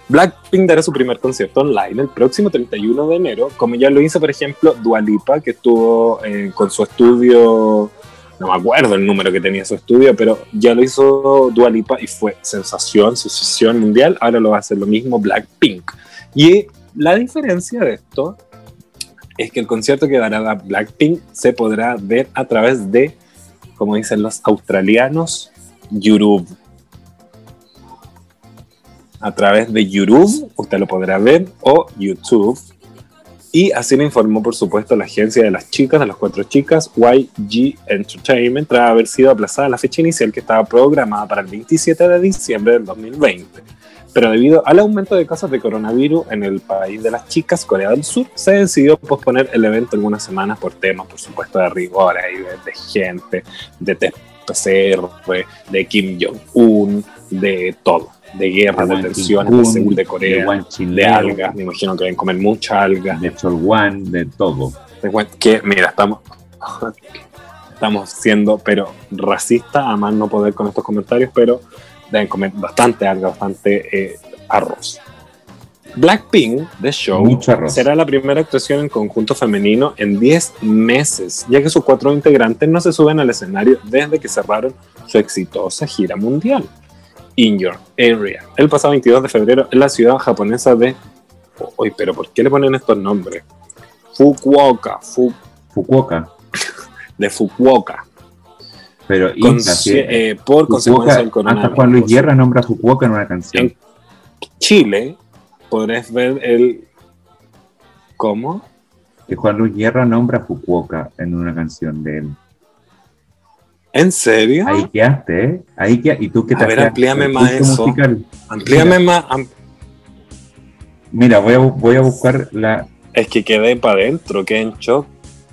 Blackpink dará su primer concierto online el próximo 31 de enero, como ya lo hizo, por ejemplo, Dualipa, que estuvo eh, con su estudio, no me acuerdo el número que tenía su estudio, pero ya lo hizo Dualipa y fue sensación, sensación mundial. Ahora lo va a hacer lo mismo Blackpink. Y la diferencia de esto es que el concierto que dará Blackpink se podrá ver a través de, como dicen los australianos, YouTube a través de YouTube, usted lo podrá ver, o YouTube. Y así lo informó, por supuesto, la agencia de las chicas, de las cuatro chicas, YG Entertainment, tras haber sido aplazada la fecha inicial que estaba programada para el 27 de diciembre del 2020. Pero debido al aumento de casos de coronavirus en el país de las chicas, Corea del Sur, se decidió posponer el evento algunas semanas por temas, por supuesto, de rigor de, gente, de PCR, de Kim Jong-un, de todo, de guerra, de Wan tensiones, de Seúl, de de Corea, de Leo, algas, me imagino que deben comer mucha alga. de Cholwan, de todo. Que, mira, estamos, estamos siendo, pero racistas, a más no poder con estos comentarios, pero deben comer bastante alga, bastante eh, arroz. Blackpink, The Show, será la primera actuación en conjunto femenino en 10 meses, ya que sus cuatro integrantes no se suben al escenario desde que cerraron su exitosa gira mundial. In Your Area, el pasado 22 de febrero en la ciudad japonesa de... Uy, pero ¿por qué le ponen estos nombres? Fukuoka, Fu- Fukuoka. de Fukuoka, Pero Inca, eh, por Fukuoka, consecuencia del hasta coronavirus. Juan Luis Guerra nombra Fukuoka en una canción. En- Chile, podrás ver el... ¿Cómo? Que Juan Luis Guerra nombra Fukuoka en una canción de él. ¿En serio? Ahí quedaste, ¿eh? Ahí quedaste. ¿Y tú qué te A ver, amplíame más eso. musical? Amplíame más. am- Mira, voy a, voy a buscar la... Es que quedé para adentro, quedé en shock.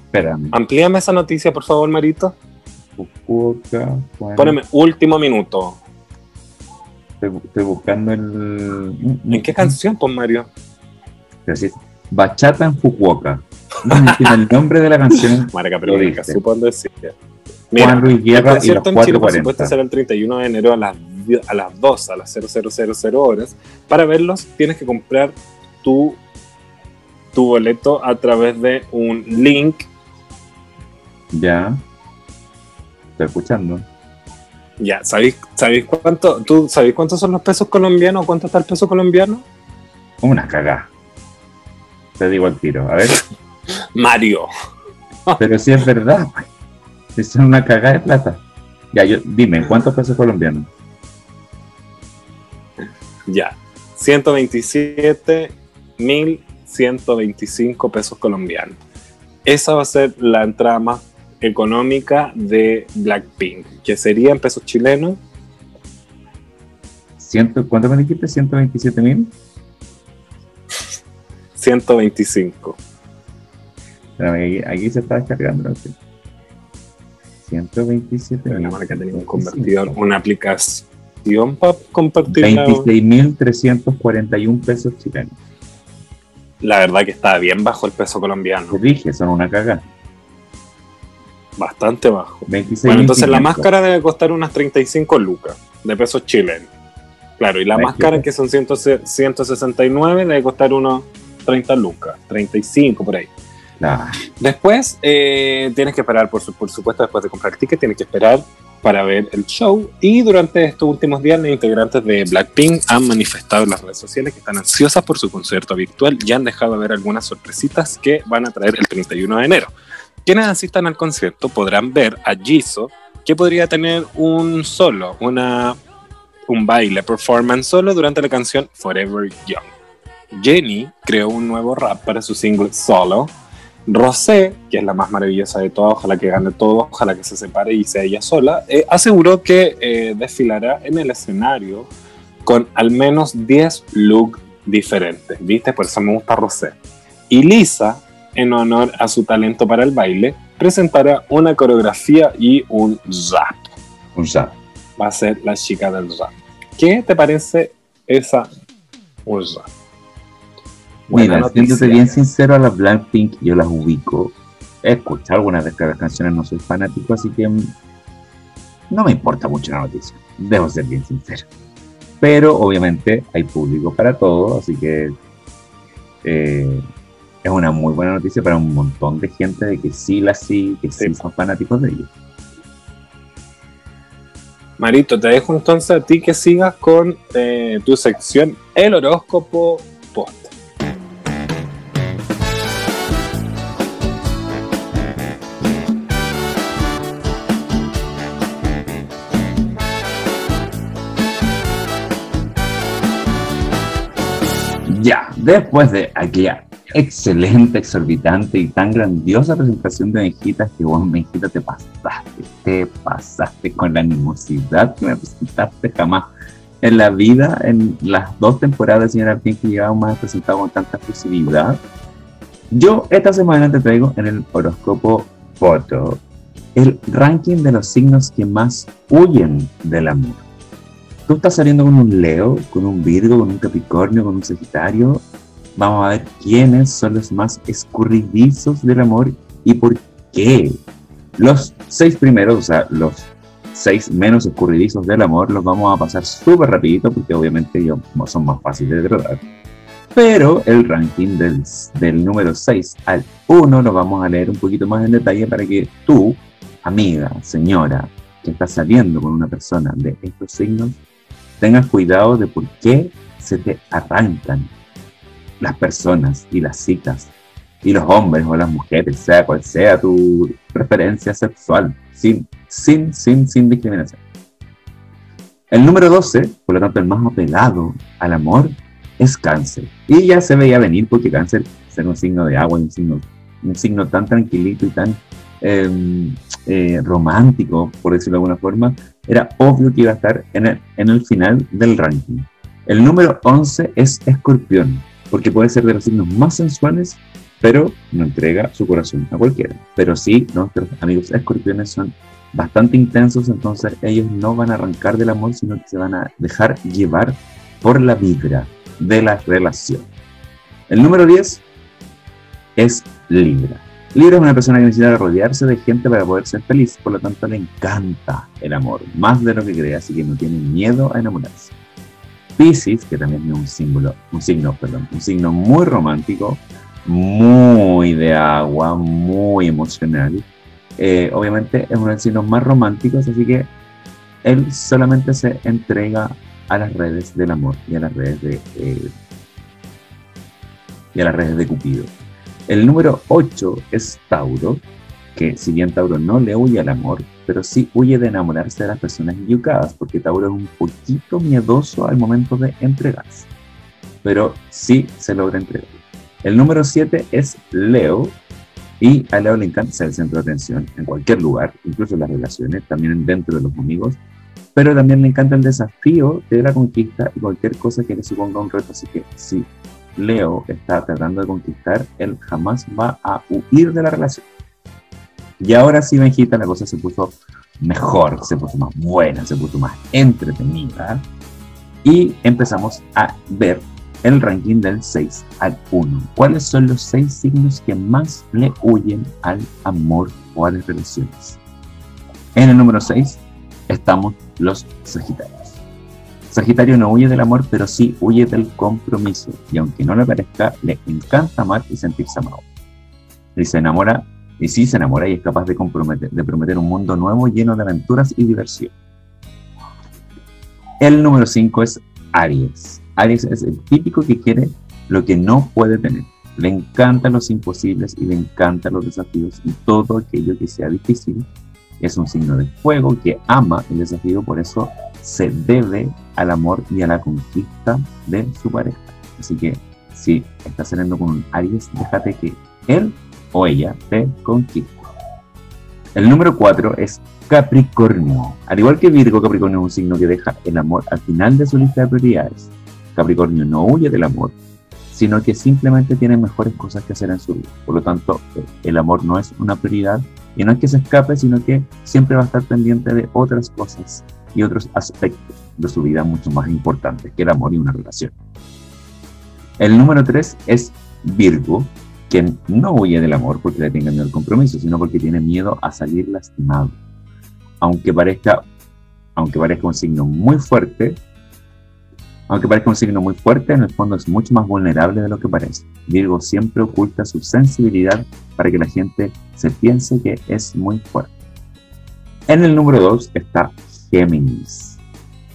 Espérame. Amplíame esa noticia, por favor, Marito. Fukuoka. Juan- Poneme último minuto. Estoy, estoy buscando el... ¿En qué canción, pues, Mario? Bachata en Fukuoka. No el nombre de la canción. Marca, pero supo decir. Juan Mira, Luis el Guerra y los en Chile, por supuesto, 440. será el 31 de enero a las, a las 2, a las 0000 horas. Para verlos, tienes que comprar tu, tu boleto a través de un link. Ya. Estoy escuchando. Ya, ¿sabéis, ¿sabéis cuánto? ¿Tú sabéis cuántos son los pesos colombianos? ¿Cuánto está el peso colombiano? Una cagada. Te digo al tiro. A ver. Mario. Pero si es verdad. Es una cagada de plata. Ya, yo, dime, ¿cuántos pesos colombianos? Ya. 127.125 pesos colombianos. Esa va a ser la entrada más económica de Blackpink, que sería en pesos chilenos Ciento, ¿Cuánto me dijiste? ¿127 mil? 125. Aquí, aquí se está descargando. ¿no? 127 La mil. marca tenía un convertidor, una aplicación para compartir. la- 26.341 pesos chilenos. La verdad que está bien bajo el peso colombiano, Te dije, son una cagada. Bastante bajo. 26 Bueno, entonces la máscara debe costar unas 35 lucas de pesos chilenos. Claro, y la Ay, más cara, qué- que son 100 169, debe costar unos 30 lucas, 35 por ahí. Ah, Después eh, tienes que esperar, por, su- por supuesto, después de comprar ticket, tienes que esperar para ver el show. Y durante estos últimos días, los integrantes de Blackpink han manifestado en las redes sociales que están ansiosas por su concierto virtual y han dejado ver algunas sorpresitas que van a traer el 31 de enero. Quienes asistan al concierto podrán ver a Jisoo, que podría tener un solo, una, un baile, performance solo durante la canción Forever Young. Jenny creó un nuevo rap para su single Solo. Rosé, que es la más maravillosa de todas, ojalá que gane todo, ojalá que se separe y sea ella sola, eh, aseguró que eh, desfilará en el escenario con al menos 10 looks diferentes, ¿viste? Por eso me gusta Rosé. Y Lisa, en honor a su talento para el baile, presentará una coreografía y un rap. un zap. Va a ser la chica del rap. ¿Qué te parece esa un rap? Buena Mira, siéndote bien sincero, a las Blackpink yo las ubico. He escuchado algunas de estas canciones, no soy fanático, así que mm, no me importa mucho la noticia. Debo ser bien sincero. Pero obviamente hay público para todo, así que eh, es una muy buena noticia para un montón de gente de que sí las sí, que sí, Sí. son fanáticos de ellos. Marito, te dejo entonces a ti que sigas con eh, tu sección El horóscopo post. Ya, después de aquella excelente, exorbitante y tan grandiosa presentación de Benjita, que vos, Benjita, te pasaste, te pasaste con la animosidad que me presentaste jamás en la vida, en las dos temporadas Señora Pink que llevamos más presentado con tanta exclusividad. Yo esta semana te traigo en el horóscopo foto el ranking de los signos que más huyen del amor. Tú estás saliendo con un Leo, con un Virgo, con un Capricornio, con un Sagitario. Vamos a ver quiénes son los más escurridizos del amor y por qué. Los seis primeros, o sea, los seis menos escurridizos del amor, los vamos a pasar súper rapidito porque obviamente ellos son más fáciles de tratar. Pero el ranking del, del número 6 al 1 lo vamos a leer un poquito más en detalle para que tú, amiga, señora, que estás saliendo con una persona de estos signos, tengas cuidado de por qué se te arrancan las personas y las citas y los hombres o las mujeres, sea cual sea tu preferencia sexual, sin, sin, sin, sin discriminación. El número 12, por lo tanto el más apelado al amor, es cáncer. Y ya se veía venir porque cáncer ser un signo de agua, un signo, un signo tan tranquilito y tan eh, eh, romántico, por decirlo de alguna forma, era obvio que iba a estar en el, en el final del ranking. El número 11 es escorpión, porque puede ser de los signos más sensuales, pero no entrega su corazón a cualquiera. Pero sí, nuestros amigos escorpiones son bastante intensos, entonces ellos no van a arrancar del amor, sino que se van a dejar llevar por la vibra de la relación. El número 10 es Libra. Libra es una persona que necesita rodearse de gente para poder ser feliz, por lo tanto le encanta el amor, más de lo que cree, así que no tiene miedo a enamorarse. Pisces, que también es un símbolo, un signo, perdón, un signo muy romántico, muy de agua, muy emocional. Eh, obviamente es uno de los signos más románticos, así que él solamente se entrega a las redes del amor y a las redes de eh, y a las redes de Cupido. El número 8 es Tauro, que si bien Tauro no le huye al amor, pero sí huye de enamorarse de las personas equivocadas, porque Tauro es un poquito miedoso al momento de entregarse, pero sí se logra entregar. El número 7 es Leo, y a Leo le encanta ser el centro de atención en cualquier lugar, incluso en las relaciones, también dentro de los amigos, pero también le encanta el desafío de la conquista y cualquier cosa que le suponga un reto, así que sí, Leo está tratando de conquistar, él jamás va a huir de la relación. Y ahora sí, Benjita, la cosa se puso mejor, se puso más buena, se puso más entretenida. Y empezamos a ver el ranking del 6 al 1. ¿Cuáles son los 6 signos que más le huyen al amor o a las relaciones? En el número 6 estamos los Sagitarios. Sagitario no huye del amor, pero sí huye del compromiso. Y aunque no le parezca, le encanta amar y sentirse amado. Y se enamora, y sí se enamora y es capaz de, comprometer, de prometer un mundo nuevo lleno de aventuras y diversión. El número 5 es Aries. Aries es el típico que quiere lo que no puede tener. Le encantan los imposibles y le encantan los desafíos y todo aquello que sea difícil. Es un signo de fuego que ama el desafío, por eso se debe al amor y a la conquista de su pareja. Así que si estás saliendo con un Aries, déjate que él o ella te conquiste. El número 4 es Capricornio. Al igual que Virgo, Capricornio es un signo que deja el amor al final de su lista de prioridades. Capricornio no huye del amor, sino que simplemente tiene mejores cosas que hacer en su vida. Por lo tanto, el amor no es una prioridad y no es que se escape, sino que siempre va a estar pendiente de otras cosas y otros aspectos de su vida mucho más importantes que el amor y una relación. El número 3 es Virgo, quien no huye del amor porque le tenga miedo al compromiso, sino porque tiene miedo a salir lastimado. Aunque parezca, aunque parezca un signo muy fuerte, aunque parezca un signo muy fuerte, en el fondo es mucho más vulnerable de lo que parece. Virgo siempre oculta su sensibilidad para que la gente se piense que es muy fuerte. En el número 2 está Géminis.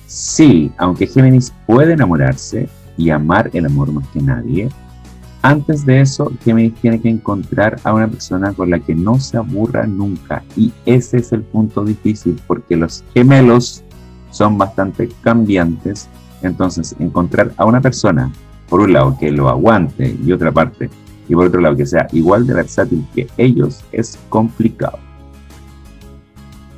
Sí, aunque Géminis puede enamorarse y amar el amor más que nadie, antes de eso, Géminis tiene que encontrar a una persona con la que no se aburra nunca. Y ese es el punto difícil, porque los gemelos son bastante cambiantes. Entonces, encontrar a una persona, por un lado, que lo aguante y otra parte, y por otro lado, que sea igual de versátil que ellos, es complicado.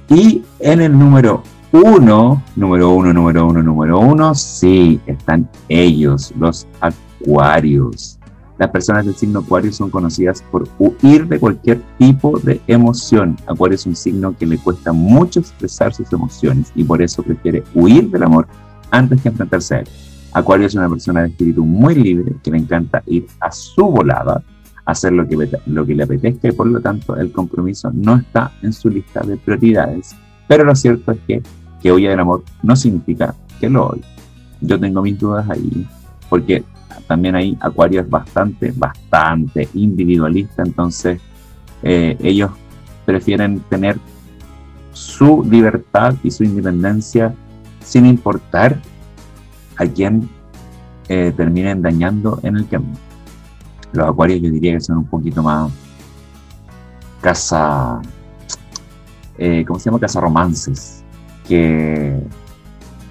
Y en el número uno, número uno, número uno, número uno, sí, están ellos, los acuarios. Las personas del signo Acuario son conocidas por huir de cualquier tipo de emoción. Acuario es un signo que le cuesta mucho expresar sus emociones y por eso prefiere huir del amor antes que enfrentarse a él. Acuario es una persona de espíritu muy libre que le encanta ir a su volada, hacer lo que, lo que le apetezca y por lo tanto el compromiso no está en su lista de prioridades. Pero lo cierto es que que huye del amor no significa que lo odie. Yo tengo mis dudas ahí, porque también hay Acuario es bastante, bastante individualista, entonces eh, ellos prefieren tener su libertad y su independencia sin importar a quién eh, terminen dañando en el camino. Los acuarios yo diría que son un poquito más casa, eh, ¿cómo se llama? Casa romances, que,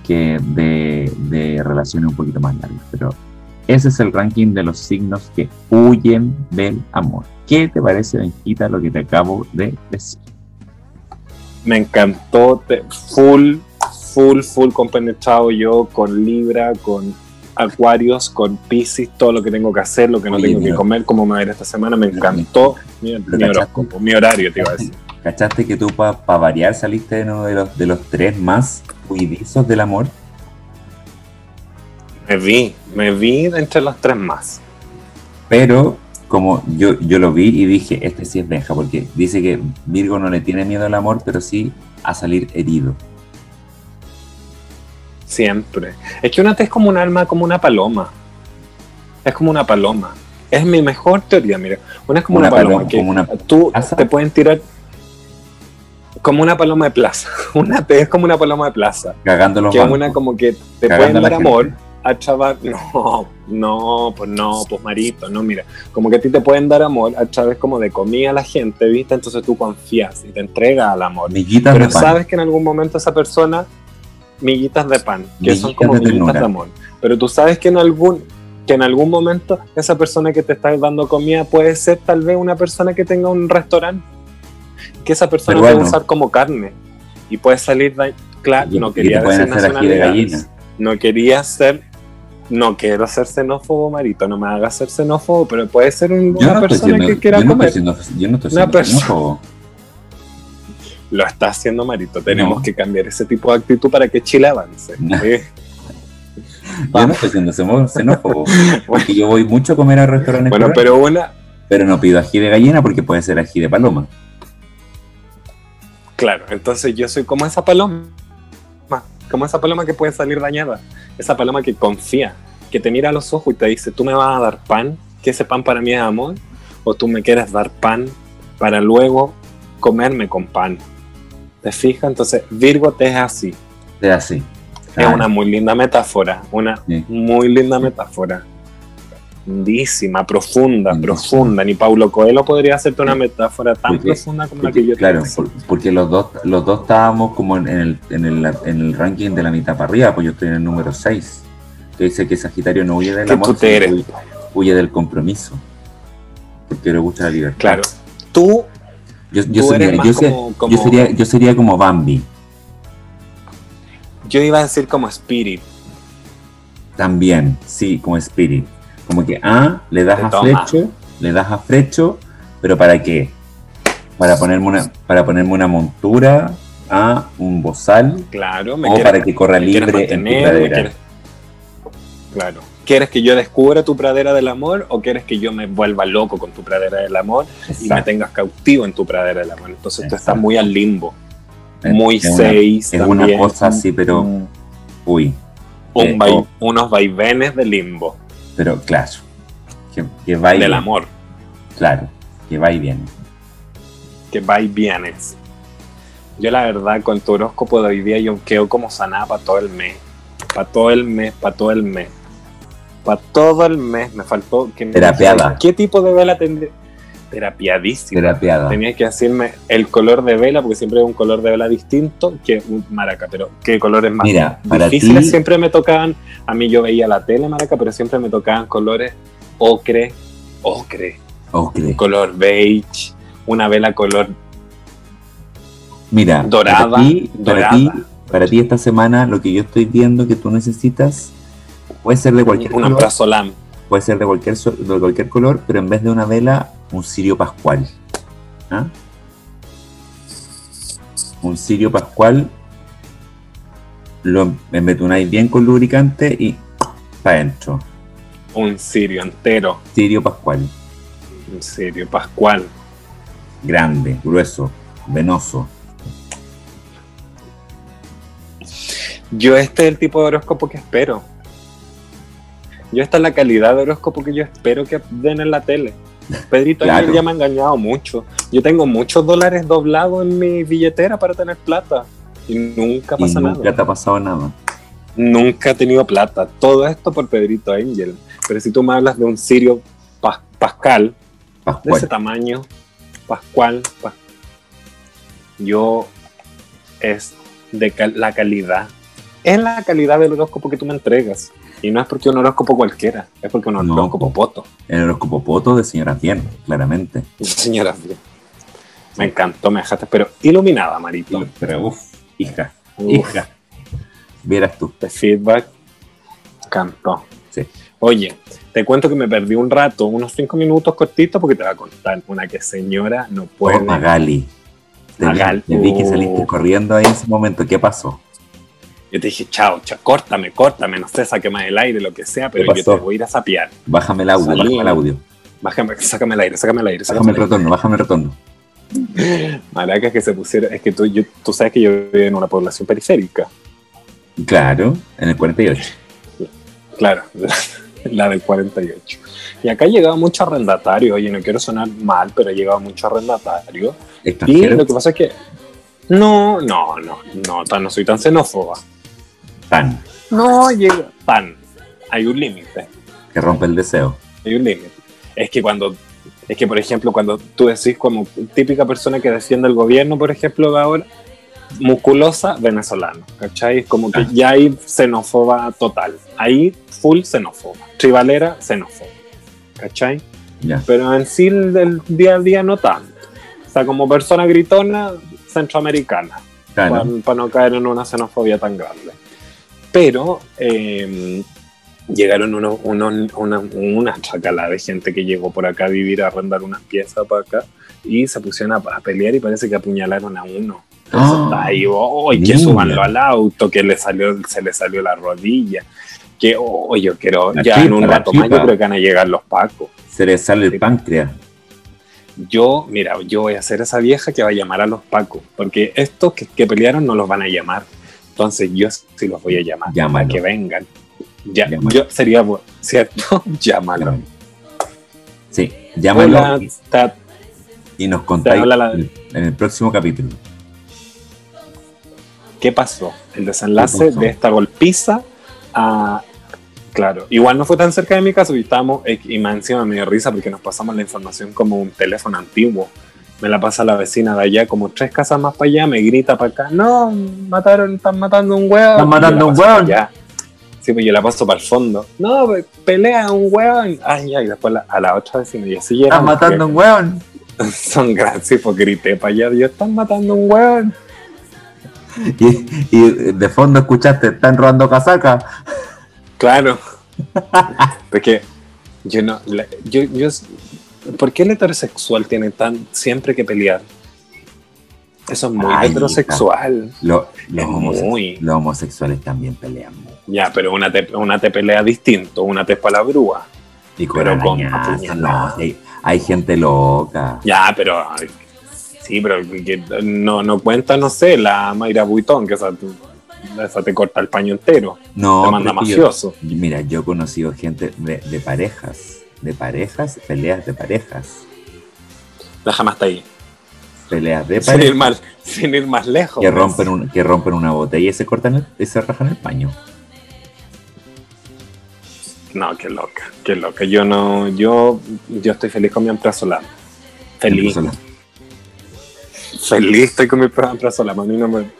que de, de relaciones un poquito más largas. Pero ese es el ranking de los signos que huyen del amor. ¿Qué te parece, Benjita, lo que te acabo de decir? Me encantó, te- full, full, full compenetrado yo con Libra, con Acuarios, con Pisces, todo lo que tengo que hacer, lo que no Oye, tengo que comer, cómo me va a ir esta semana, me encantó mi, Pero mi cachaste. horóscopo, mi horario, te iba a decir. ¿Cachaste que tú para variar saliste de uno de los, de los tres más huidizos del amor? Me vi, me vi entre los tres más. Pero como yo, yo lo vi y dije, este sí es Benja, porque dice que Virgo no le tiene miedo al amor, pero sí a salir herido. Siempre. Es que una es como un alma, como una paloma. Es como una paloma. Es mi mejor teoría, mira. Una es como Una una, paloma. paloma, que como una tú plaza. te pueden tirar como una paloma de plaza. Una es como una paloma de plaza. Cagando los Que es bancos. una como que te Cagando pueden dar gente. A chaval. No, no, pues no, pues marito, no, mira. Como que a ti te pueden dar amor a través como de comida a la gente, ¿viste? Entonces tú confías y te entregas al amor. Miguitas Pero de pan. sabes que en algún momento esa persona, miguitas de pan, que son como de miguitas de amor. Pero tú sabes que en algún que en algún momento esa persona que te está dando comida puede ser tal vez una persona que tenga un restaurante, que esa persona puede usar como carne y puede salir, da- claro, no quería decir de gallina. no quería ser, no quiero ser xenófobo, Marito, no me hagas ser xenófobo, pero puede ser un- una no, persona siendo, que quiera yo no comer. siendo, yo no estoy Una siendo xenófobo. Lo está haciendo Marito. Tenemos No. que cambiar ese tipo de actitud para que Chile avance. Yo no estoy siendo xenó- xenófobo. Porque yo voy mucho a comer a restaurantes Bueno, pero una, pero no pido ají de gallina porque puede ser ají de paloma. claro, entonces yo soy como esa paloma, como esa paloma que puede salir dañada. esa paloma que confía, que te mira a los ojos y te dice, tú me vas a dar pan, que ese pan para mí es amor, o tú me quieres dar pan para luego comerme con pan. ¿Te fijas? Entonces, Virgo te es así. Es así. Es una muy linda metáfora, una Sí. muy linda metáfora. Lindísima, profunda, Lindísima. profunda. Ni Paulo Coelho podría hacerte una metáfora tan Porque- profunda como la que yo claro, por- porque los dos, los dos estábamos como en el, en, el, en el ranking de la mitad para arriba, pues yo estoy en el número 6. Que dice que Sagitario no huye del amor, huye, huye del compromiso. Porque le gusta la libertad. Claro. Tú, Yo, yo tú sería, eres más yo, como, como- yo sería, yo sería como Bambi. yo iba a decir como Spirit. También, sí, como Spirit. Como que, ah, le das Te a toma. Frecho, le das a Frecho, pero ¿para qué? Para ponerme una, para ponerme una montura, a un bozal, Claro, me o quieres, para que corra libre en tu pradera. quieres- Claro. ¿Quieres que yo descubra tu pradera del amor o quieres que yo me vuelva loco con tu pradera del amor y me tengas cautivo en tu pradera del amor? Entonces tú estás muy al limbo. Muy es una- seis Es una cosa así, pero, Mm, uy, un eh, vai- oh. unos vaivenes de limbo, pero claro, que, que va y del amor, claro, que va y viene. que va y vienes. Yo la verdad con tu horóscopo de hoy día yo quedo como sanada para todo el mes. Para todo el mes, para todo el mes. Para todo el mes me faltó que me Terapiada. dijeran, ¿Qué tipo de vela tendría? Terapiadísima. Terapiada. Tenías que decirme el color de vela, porque siempre es un color de vela distinto que un maraca, pero ¿qué colores más Mira, para difíciles ti, siempre me tocaban? A mí yo veía la tele, maraca, pero siempre me tocaban colores ocre, ocre, Ocre. color beige, una vela color Mira, Dorada, para ti, para ti, para ti esta semana lo que yo estoy viendo que tú necesitas puede ser de cualquier una color, prazolam. puede ser de cualquier de cualquier color, pero en vez de una vela, un cirio pascual. ¿Ah? Un cirio pascual lo embetunáis bien con lubricante y para adentro. un sirio entero, Cirio pascual, un sirio pascual. grande, grueso, venoso. Yo este es el tipo de horóscopo que espero. Yo esta es la calidad de horóscopo que yo espero que den en la tele. Pedrito Claro. Ángel ya me ha engañado mucho. Yo tengo muchos dólares doblados en mi billetera para tener plata. Y nunca Y pasa nunca nada. te ha pasado nada. Nunca he tenido plata. Todo esto por Pedrito Ángel. Pero si tú me hablas de un sirio pas- pascal, de ese tamaño, Pascual, Pas- yo es de cal- la calidad. Es la calidad del horóscopo que tú me entregas. Y no es porque un horóscopo cualquiera, es porque un No. horóscopo poto. El horóscopo poto de señora bien, claramente. Señora, me encantó, me dejaste, pero iluminada, Marito. Pero uff, hija, Uf, hija. Vieras tú. de feedback, cantó. Sí. Oye, te cuento que me perdí un rato, unos cinco minutos cortitos, porque te voy a contar una que señora no puede. Oh, Magali. Te, vi- Magali. te vi que Uh. saliste corriendo ahí en ese momento. ¿Qué pasó? Yo te dije, chao, chao, córtame, córtame, no sé, sáqueme el aire, lo que sea, pero yo te voy a ir a sapear. Bájame el audio, Salí. bájame el audio. Bájame, sácame el aire, sácame el aire, Bájame sácame el el aire. retorno, bájame el retorno. Maracas que se pusieron, es que tú, yo- tú sabes que yo vivo en una población periférica, Claro, en el 48. claro, la, la del 48. Y acá ha llegado mucho arrendatario, oye, no quiero sonar mal, pero ha llegado mucho arrendatario. Y lo que pasa es que, no, no, no, no, no soy tan xenófoba. Tan, No llega tan, hay un límite. que rompe el deseo. hay un límite. Es que cuando, es que por ejemplo, cuando tú decís como típica persona que defiende el gobierno, por ejemplo, de ahora, musculosa, venezolano, ¿cachai? Es como que Ah. ya hay xenófoba total. Ahí full xenófoba. Tribalera, xenófoba. ¿Cachai? Ya. Pero en sí del día a día no tanto. O sea, como persona gritona, centroamericana Claro. para, no caer en una xenofobia tan grande. Pero eh, llegaron unos, unos- una, una chacalada de gente que llegó por acá a vivir, a arrendar unas piezas para acá y se pusieron a, a pelear y parece que apuñalaron a uno. Está ahí, oh, y que subanlo al auto, que le salió, se le salió la rodilla, que oh, yo quiero, La ya chipa, en un rato más yo creo que van a llegar los pacos. Se le sale el páncreas. Yo, mira, yo voy a ser esa vieja que va a llamar a los pacos, porque estos que, que pelearon no los van a llamar. Entonces yo sí los voy a llamar Llámalo. para que vengan. Ya, Llámalo. yo sería cierto, llámalo. Sí, llámalo Hola, y, ta- y nos contáis la- en, en el próximo capítulo. ¿Qué pasó? El desenlace de esta golpiza a... Claro, igual no fue tan cerca de mi casa, y estábamos, eh, y más encima me dio risa porque nos pasamos la información como un teléfono antiguo. Me la pasa la vecina de allá, como tres casas más para allá, me grita para acá, no, mataron, están matando un hueón. Están matando un hueón. allá. Sí, pues yo la paso para el fondo. No, pelea un hueón. Ay, ay, después la- a la otra vecina, y así Están matando un hueón. porque Son sí, pues grité para allá, yo, están matando un hueón. Y, y de fondo escuchaste, están robando casaca. Claro. Porque yo no. yo, yo, ¿Por qué el heterosexual tiene tan siempre que pelear? Eso es muy Ay, heterosexual. Lo- los, Es homose- muy- los homosexuales también pelean. mucho. Ya, pero una te, una te pelea distinto, una te es para la brúa. Y Pero con no, hay, hay gente loca. Ya, pero. Sí, pero que no, no cuenta, no sé, la Mayra Buitón, que esa, esa te corta el paño entero. No, te manda yo- mafioso. mira, yo he conocido gente de, de parejas, de parejas, peleas de parejas, Déjame hasta ahí. peleas de Sin ir, parejas más, sin ir más lejos. que rompen, un- que rompen una botella y se cortan el- y se rajan el paño. No, qué loca, qué loca. Yo no, yo, yo estoy feliz con mi emprazolado. Feliz, feliz estoy con mi emprazolado. A mí no me.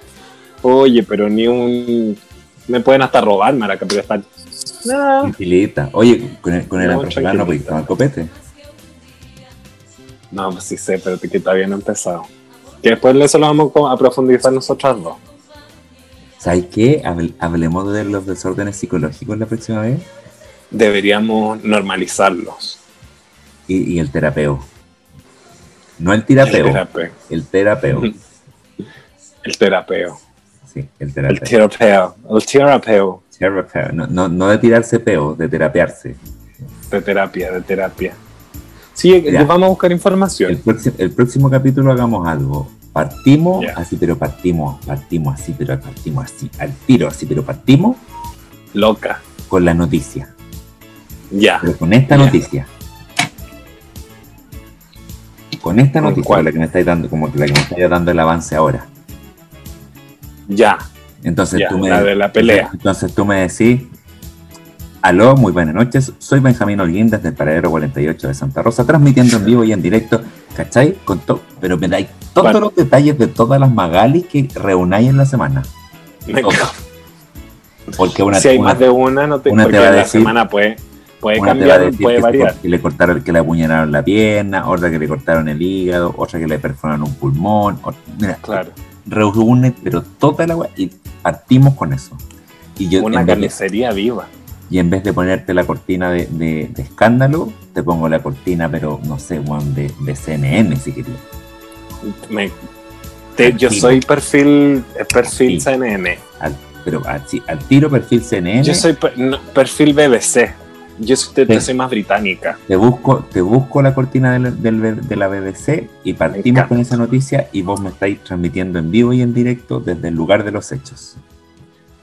Oye, pero ni un. Me pueden hasta robar, maraca, pero está. No, Tranquilita. Oye, con el, con el No, no podéis tomar copete. no, pues sí sé, pero que no he empezado. Que después de eso lo vamos a profundizar nosotras dos. ¿Sabes qué? Habl- hablemos de los desórdenes psicológicos la próxima vez. Deberíamos normalizarlos. Y, y el terapeo. No el El terapeo, terapeo. el terapeo. El terapeo. Sí, el El terapeo. El terapeo. Terapeo. No, no, no de tirarse peo, de terapearse. De terapia, de terapia. Sí, Ya. vamos a buscar El, información. próximo, el próximo capítulo hagamos algo. Partimos Ya. así, pero partimos, partimos así, pero partimos así, al tiro así, pero partimos Loca. con la noticia. Ya. Pero con esta Ya. noticia. Con esta ¿Con noticia, la que me estáis dando, como la que me estáis dando el avance ahora. Ya. Entonces Ya, tú me la de la pelea. Entonces tú me decís, aló, muy buenas noches, soy Benjamín Holguín desde el paradero 48 de Santa Rosa, transmitiendo en vivo y en directo, ¿cachai? Con to- pero me dais todos Bueno. los detalles de todas las magalis que reunáis en la semana. Me Todo. Porque una, si hay una- más de una, no te, una te va a la decir- semana puede, puede cambiar, puede variar. que le cortaron, que le apuñalaron la pierna, otra que le cortaron el hígado, otra que le perforaron un pulmón. mira, Claro. Reúne, pero toda la wea, y partimos con eso. Y yo Una carnicería viva. Y en vez de ponerte la cortina de, de- de escándalo, te pongo la cortina, pero no sé, weón, de, de CNN si querías. Me- te- yo soy perfil, eh, perfil Activo. CNN. Al- pero así, al tiro perfil CNN, Yo soy per- no, perfil BBC. Yo soy, te- te soy más británica. te, busco, te busco la cortina del- del- de la BBC y partimos con esa noticia y vos me estáis transmitiendo en vivo y en directo desde el lugar de los hechos.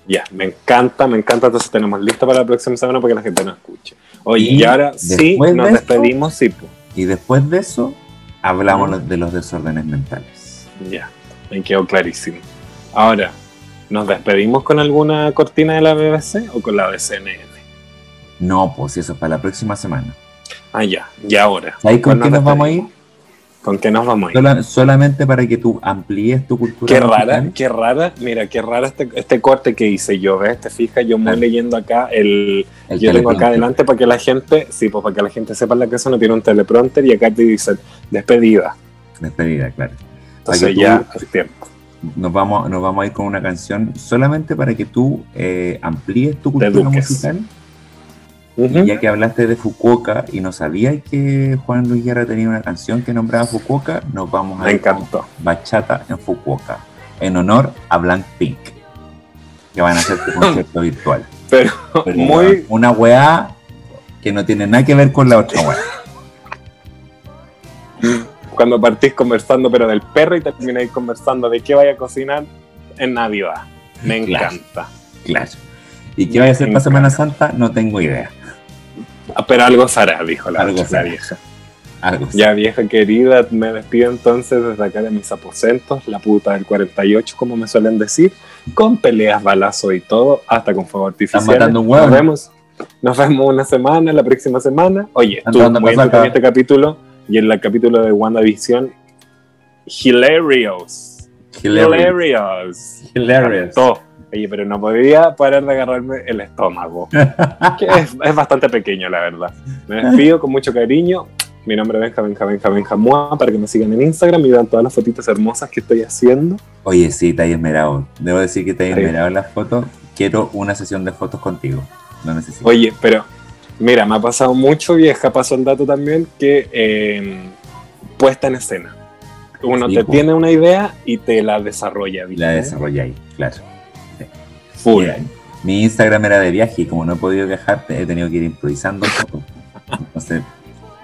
Ya, me encanta, me encanta. Entonces tenemos listo para la próxima semana para que la gente nos escuche. Oye, Y y, ahora sí, nos de esto- despedimos, sí. po. Y después de eso, hablamos Mm. de los desórdenes mentales. Ya, me quedó clarísimo. Ahora, ¿nos despedimos con alguna cortina de la BBC o con la CNN? No, pues eso es para la próxima semana. Ah, ya, ya ahora. ¿Sabéis con ¿Cuándo qué nos vamos a ir? ¿Con qué nos vamos a ir? Sola- solamente para que tú amplíes tu cultura. Qué musical. rara, qué rara, mira, qué rara este, este corte que hice yo, ¿ves? Te fijas, yo muy Claro. leyendo acá el... El yo tengo acá adelante para que la gente, sí, pues para que la gente sepa la eso no tiene un teleprompter y acá te dice despedida. Despedida, claro. Entonces que ya, tú- hace tiempo. Nos vamos, nos vamos a ir con una canción solamente para que tú eh, amplíes tu cultura eduques. Y ya que hablaste de Fukuoka y no sabías que Juan Luis Guerra tenía una canción que nombraba Fukuoka, nos vamos a Me ir. Bachata en Fukuoka, en honor a Blank Pink, que van a hacer su concierto virtual. Pero, Pero muy, Una weá que no tiene nada que ver con la otra weá. cuando partís conversando, pero del perro y termináis conversando de qué vaya a cocinar en Navidad. Me Claro. encanta. Claro. ¿Y qué vaya a hacer para Semana. Santa? No tengo idea. Ah, Pero algo será, dijo la, Algo la será. vieja. Algo. Ya vieja querida, me despido entonces desde acá de mis aposentos, la puta del 48, como me suelen decir, con peleas, balazos y todo, hasta con fuego artificial. matando un huevo. Nos vemos. Nos vemos una semana, la próxima semana. Oye, estuvo muy entretenido este capítulo y en el capítulo de WandaVision, hilarious. Hilarious. Hilarious. Hilarious. Oye, pero no podía parar de agarrarme el estómago. que es, es bastante pequeño, la verdad. Me despido con mucho cariño. Mi nombre es Benja, Benja, Benja, Benja Mua, para que me sigan en Instagram y vean todas las fotitos hermosas que estoy haciendo. Oye, sí, te hay esmerado. Debo decir que te hay esmerado en las fotos. Quiero una sesión de fotos contigo. Lo necesito. Oye, pero mira, me ha pasado mucho, vieja, paso el dato también, que eh, puesta en escena. Uno Sí, te tiene una idea y te la desarrolla, ¿viste? La desarrolláis, claro. Mi Instagram era de viaje y como no he podido viajar, he tenido que ir improvisando fotos. Entonces,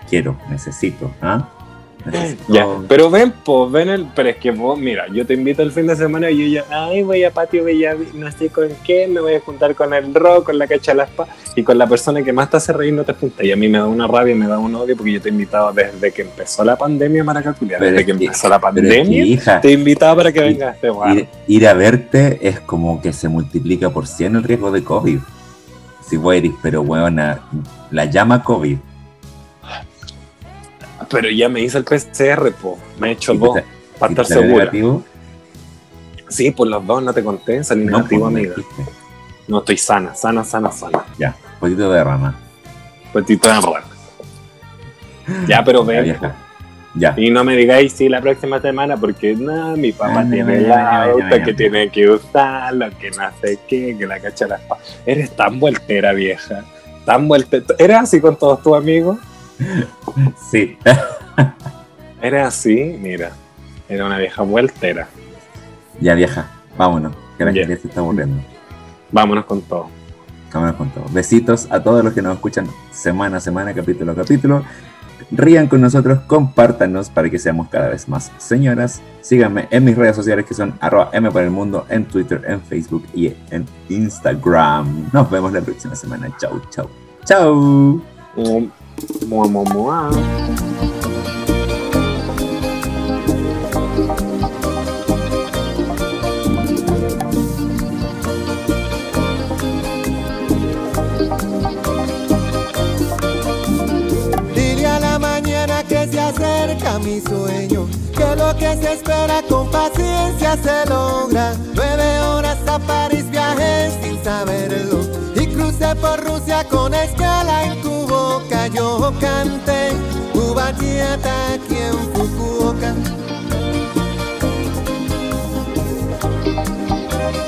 quiero, necesito. ¿ah? Ya, pero ven, pues, ven el, pero es que vos, mira, yo te invito el fin de semana y yo ya, ay, voy a Patio Bellavi, no sé con qué, me voy a juntar con el rock, con la cacha de la spa, y con la persona que más te hace reír no te juntas. Y a mí me da una rabia, me da un odio, porque yo te he invitado desde que empezó la pandemia, Maracaculia, desde es que que- empezó la pandemia, hija, te he invitado para que Ir- vengas a este bar. ir, ir a verte es como que se multiplica por 100 el riesgo de COVID. Si vos eres, pero weona, la llama COVID. Pero ya me hice el PCR, po, me he hecho dos, te- para estar segura. negativo, Sí, por los dos, no te conté, salí no, negativo, pues, amiga. dijiste. No, estoy sana, sana, sana, sana. Ya, poquito de rama. Petito de rana. Ya, pero ven. Ya. Y no me digáis sí la próxima semana porque no, mi papá no, tiene ya, auto que tiene que usarlo, que no sé qué, que la cacha la espada. Eres tan vueltera, vieja. Tan vueltera. ¿Eres así con todos tus amigos? Sí. ¿Eres así? Mira. Era una vieja vueltera. ya, vieja. Vámonos. Que la Ya. gente se está aburriendo. Vámonos con todo. Vámonos con todo. Besitos a todos los que nos escuchan semana a semana, capítulo a capítulo. Rían con nosotros, compártanos para que seamos cada vez más señoras. Síganme en mis redes sociales que son arroba M por el mundo, en Twitter, en Facebook y en Instagram. Nos vemos la próxima semana. Chau, chau. Chau. Mua, mua, mua. Dile a la mañana que se acerca mi sueño, que lo que se espera con paciencia se logra. Nueve horas a París viajé sin saberlo y crucé por Rusia con escala en tu boca. Yo canté Ubatiata aquí en Fukuoka.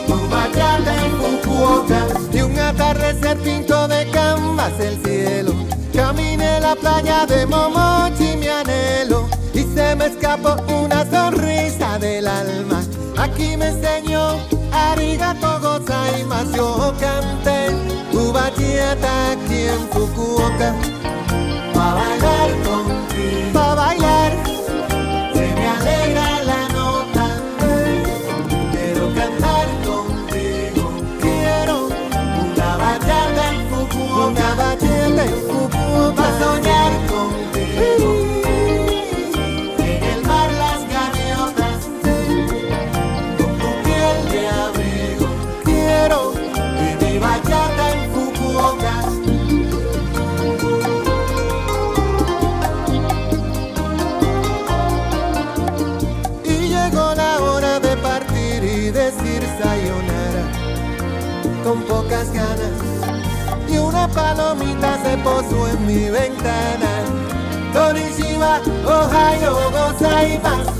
Ubatiata en Fukuoka y un atardecer pinto de canvas el cielo. Caminé la playa de Momochi, mi anhelo, y se me escapó una sonrisa del alma. Aquí me enseñó Arigato gozaimasu, yo canté Ubatiata aquí en Fukuoka. Pa' bailar contigo, pa' bailar, palomita se posó en mi ventana. Konnichiwa, Ohio, gozaimasu.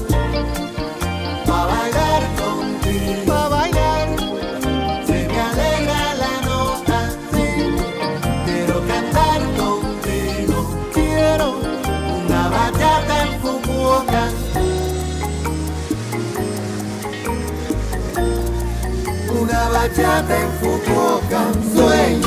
Pa' bailar contigo, pa' bailar. Se me alegra la nota, sí. Quiero cantar contigo, quiero una bachata en Fukuoka. Una bachata en Fukuoka, sueños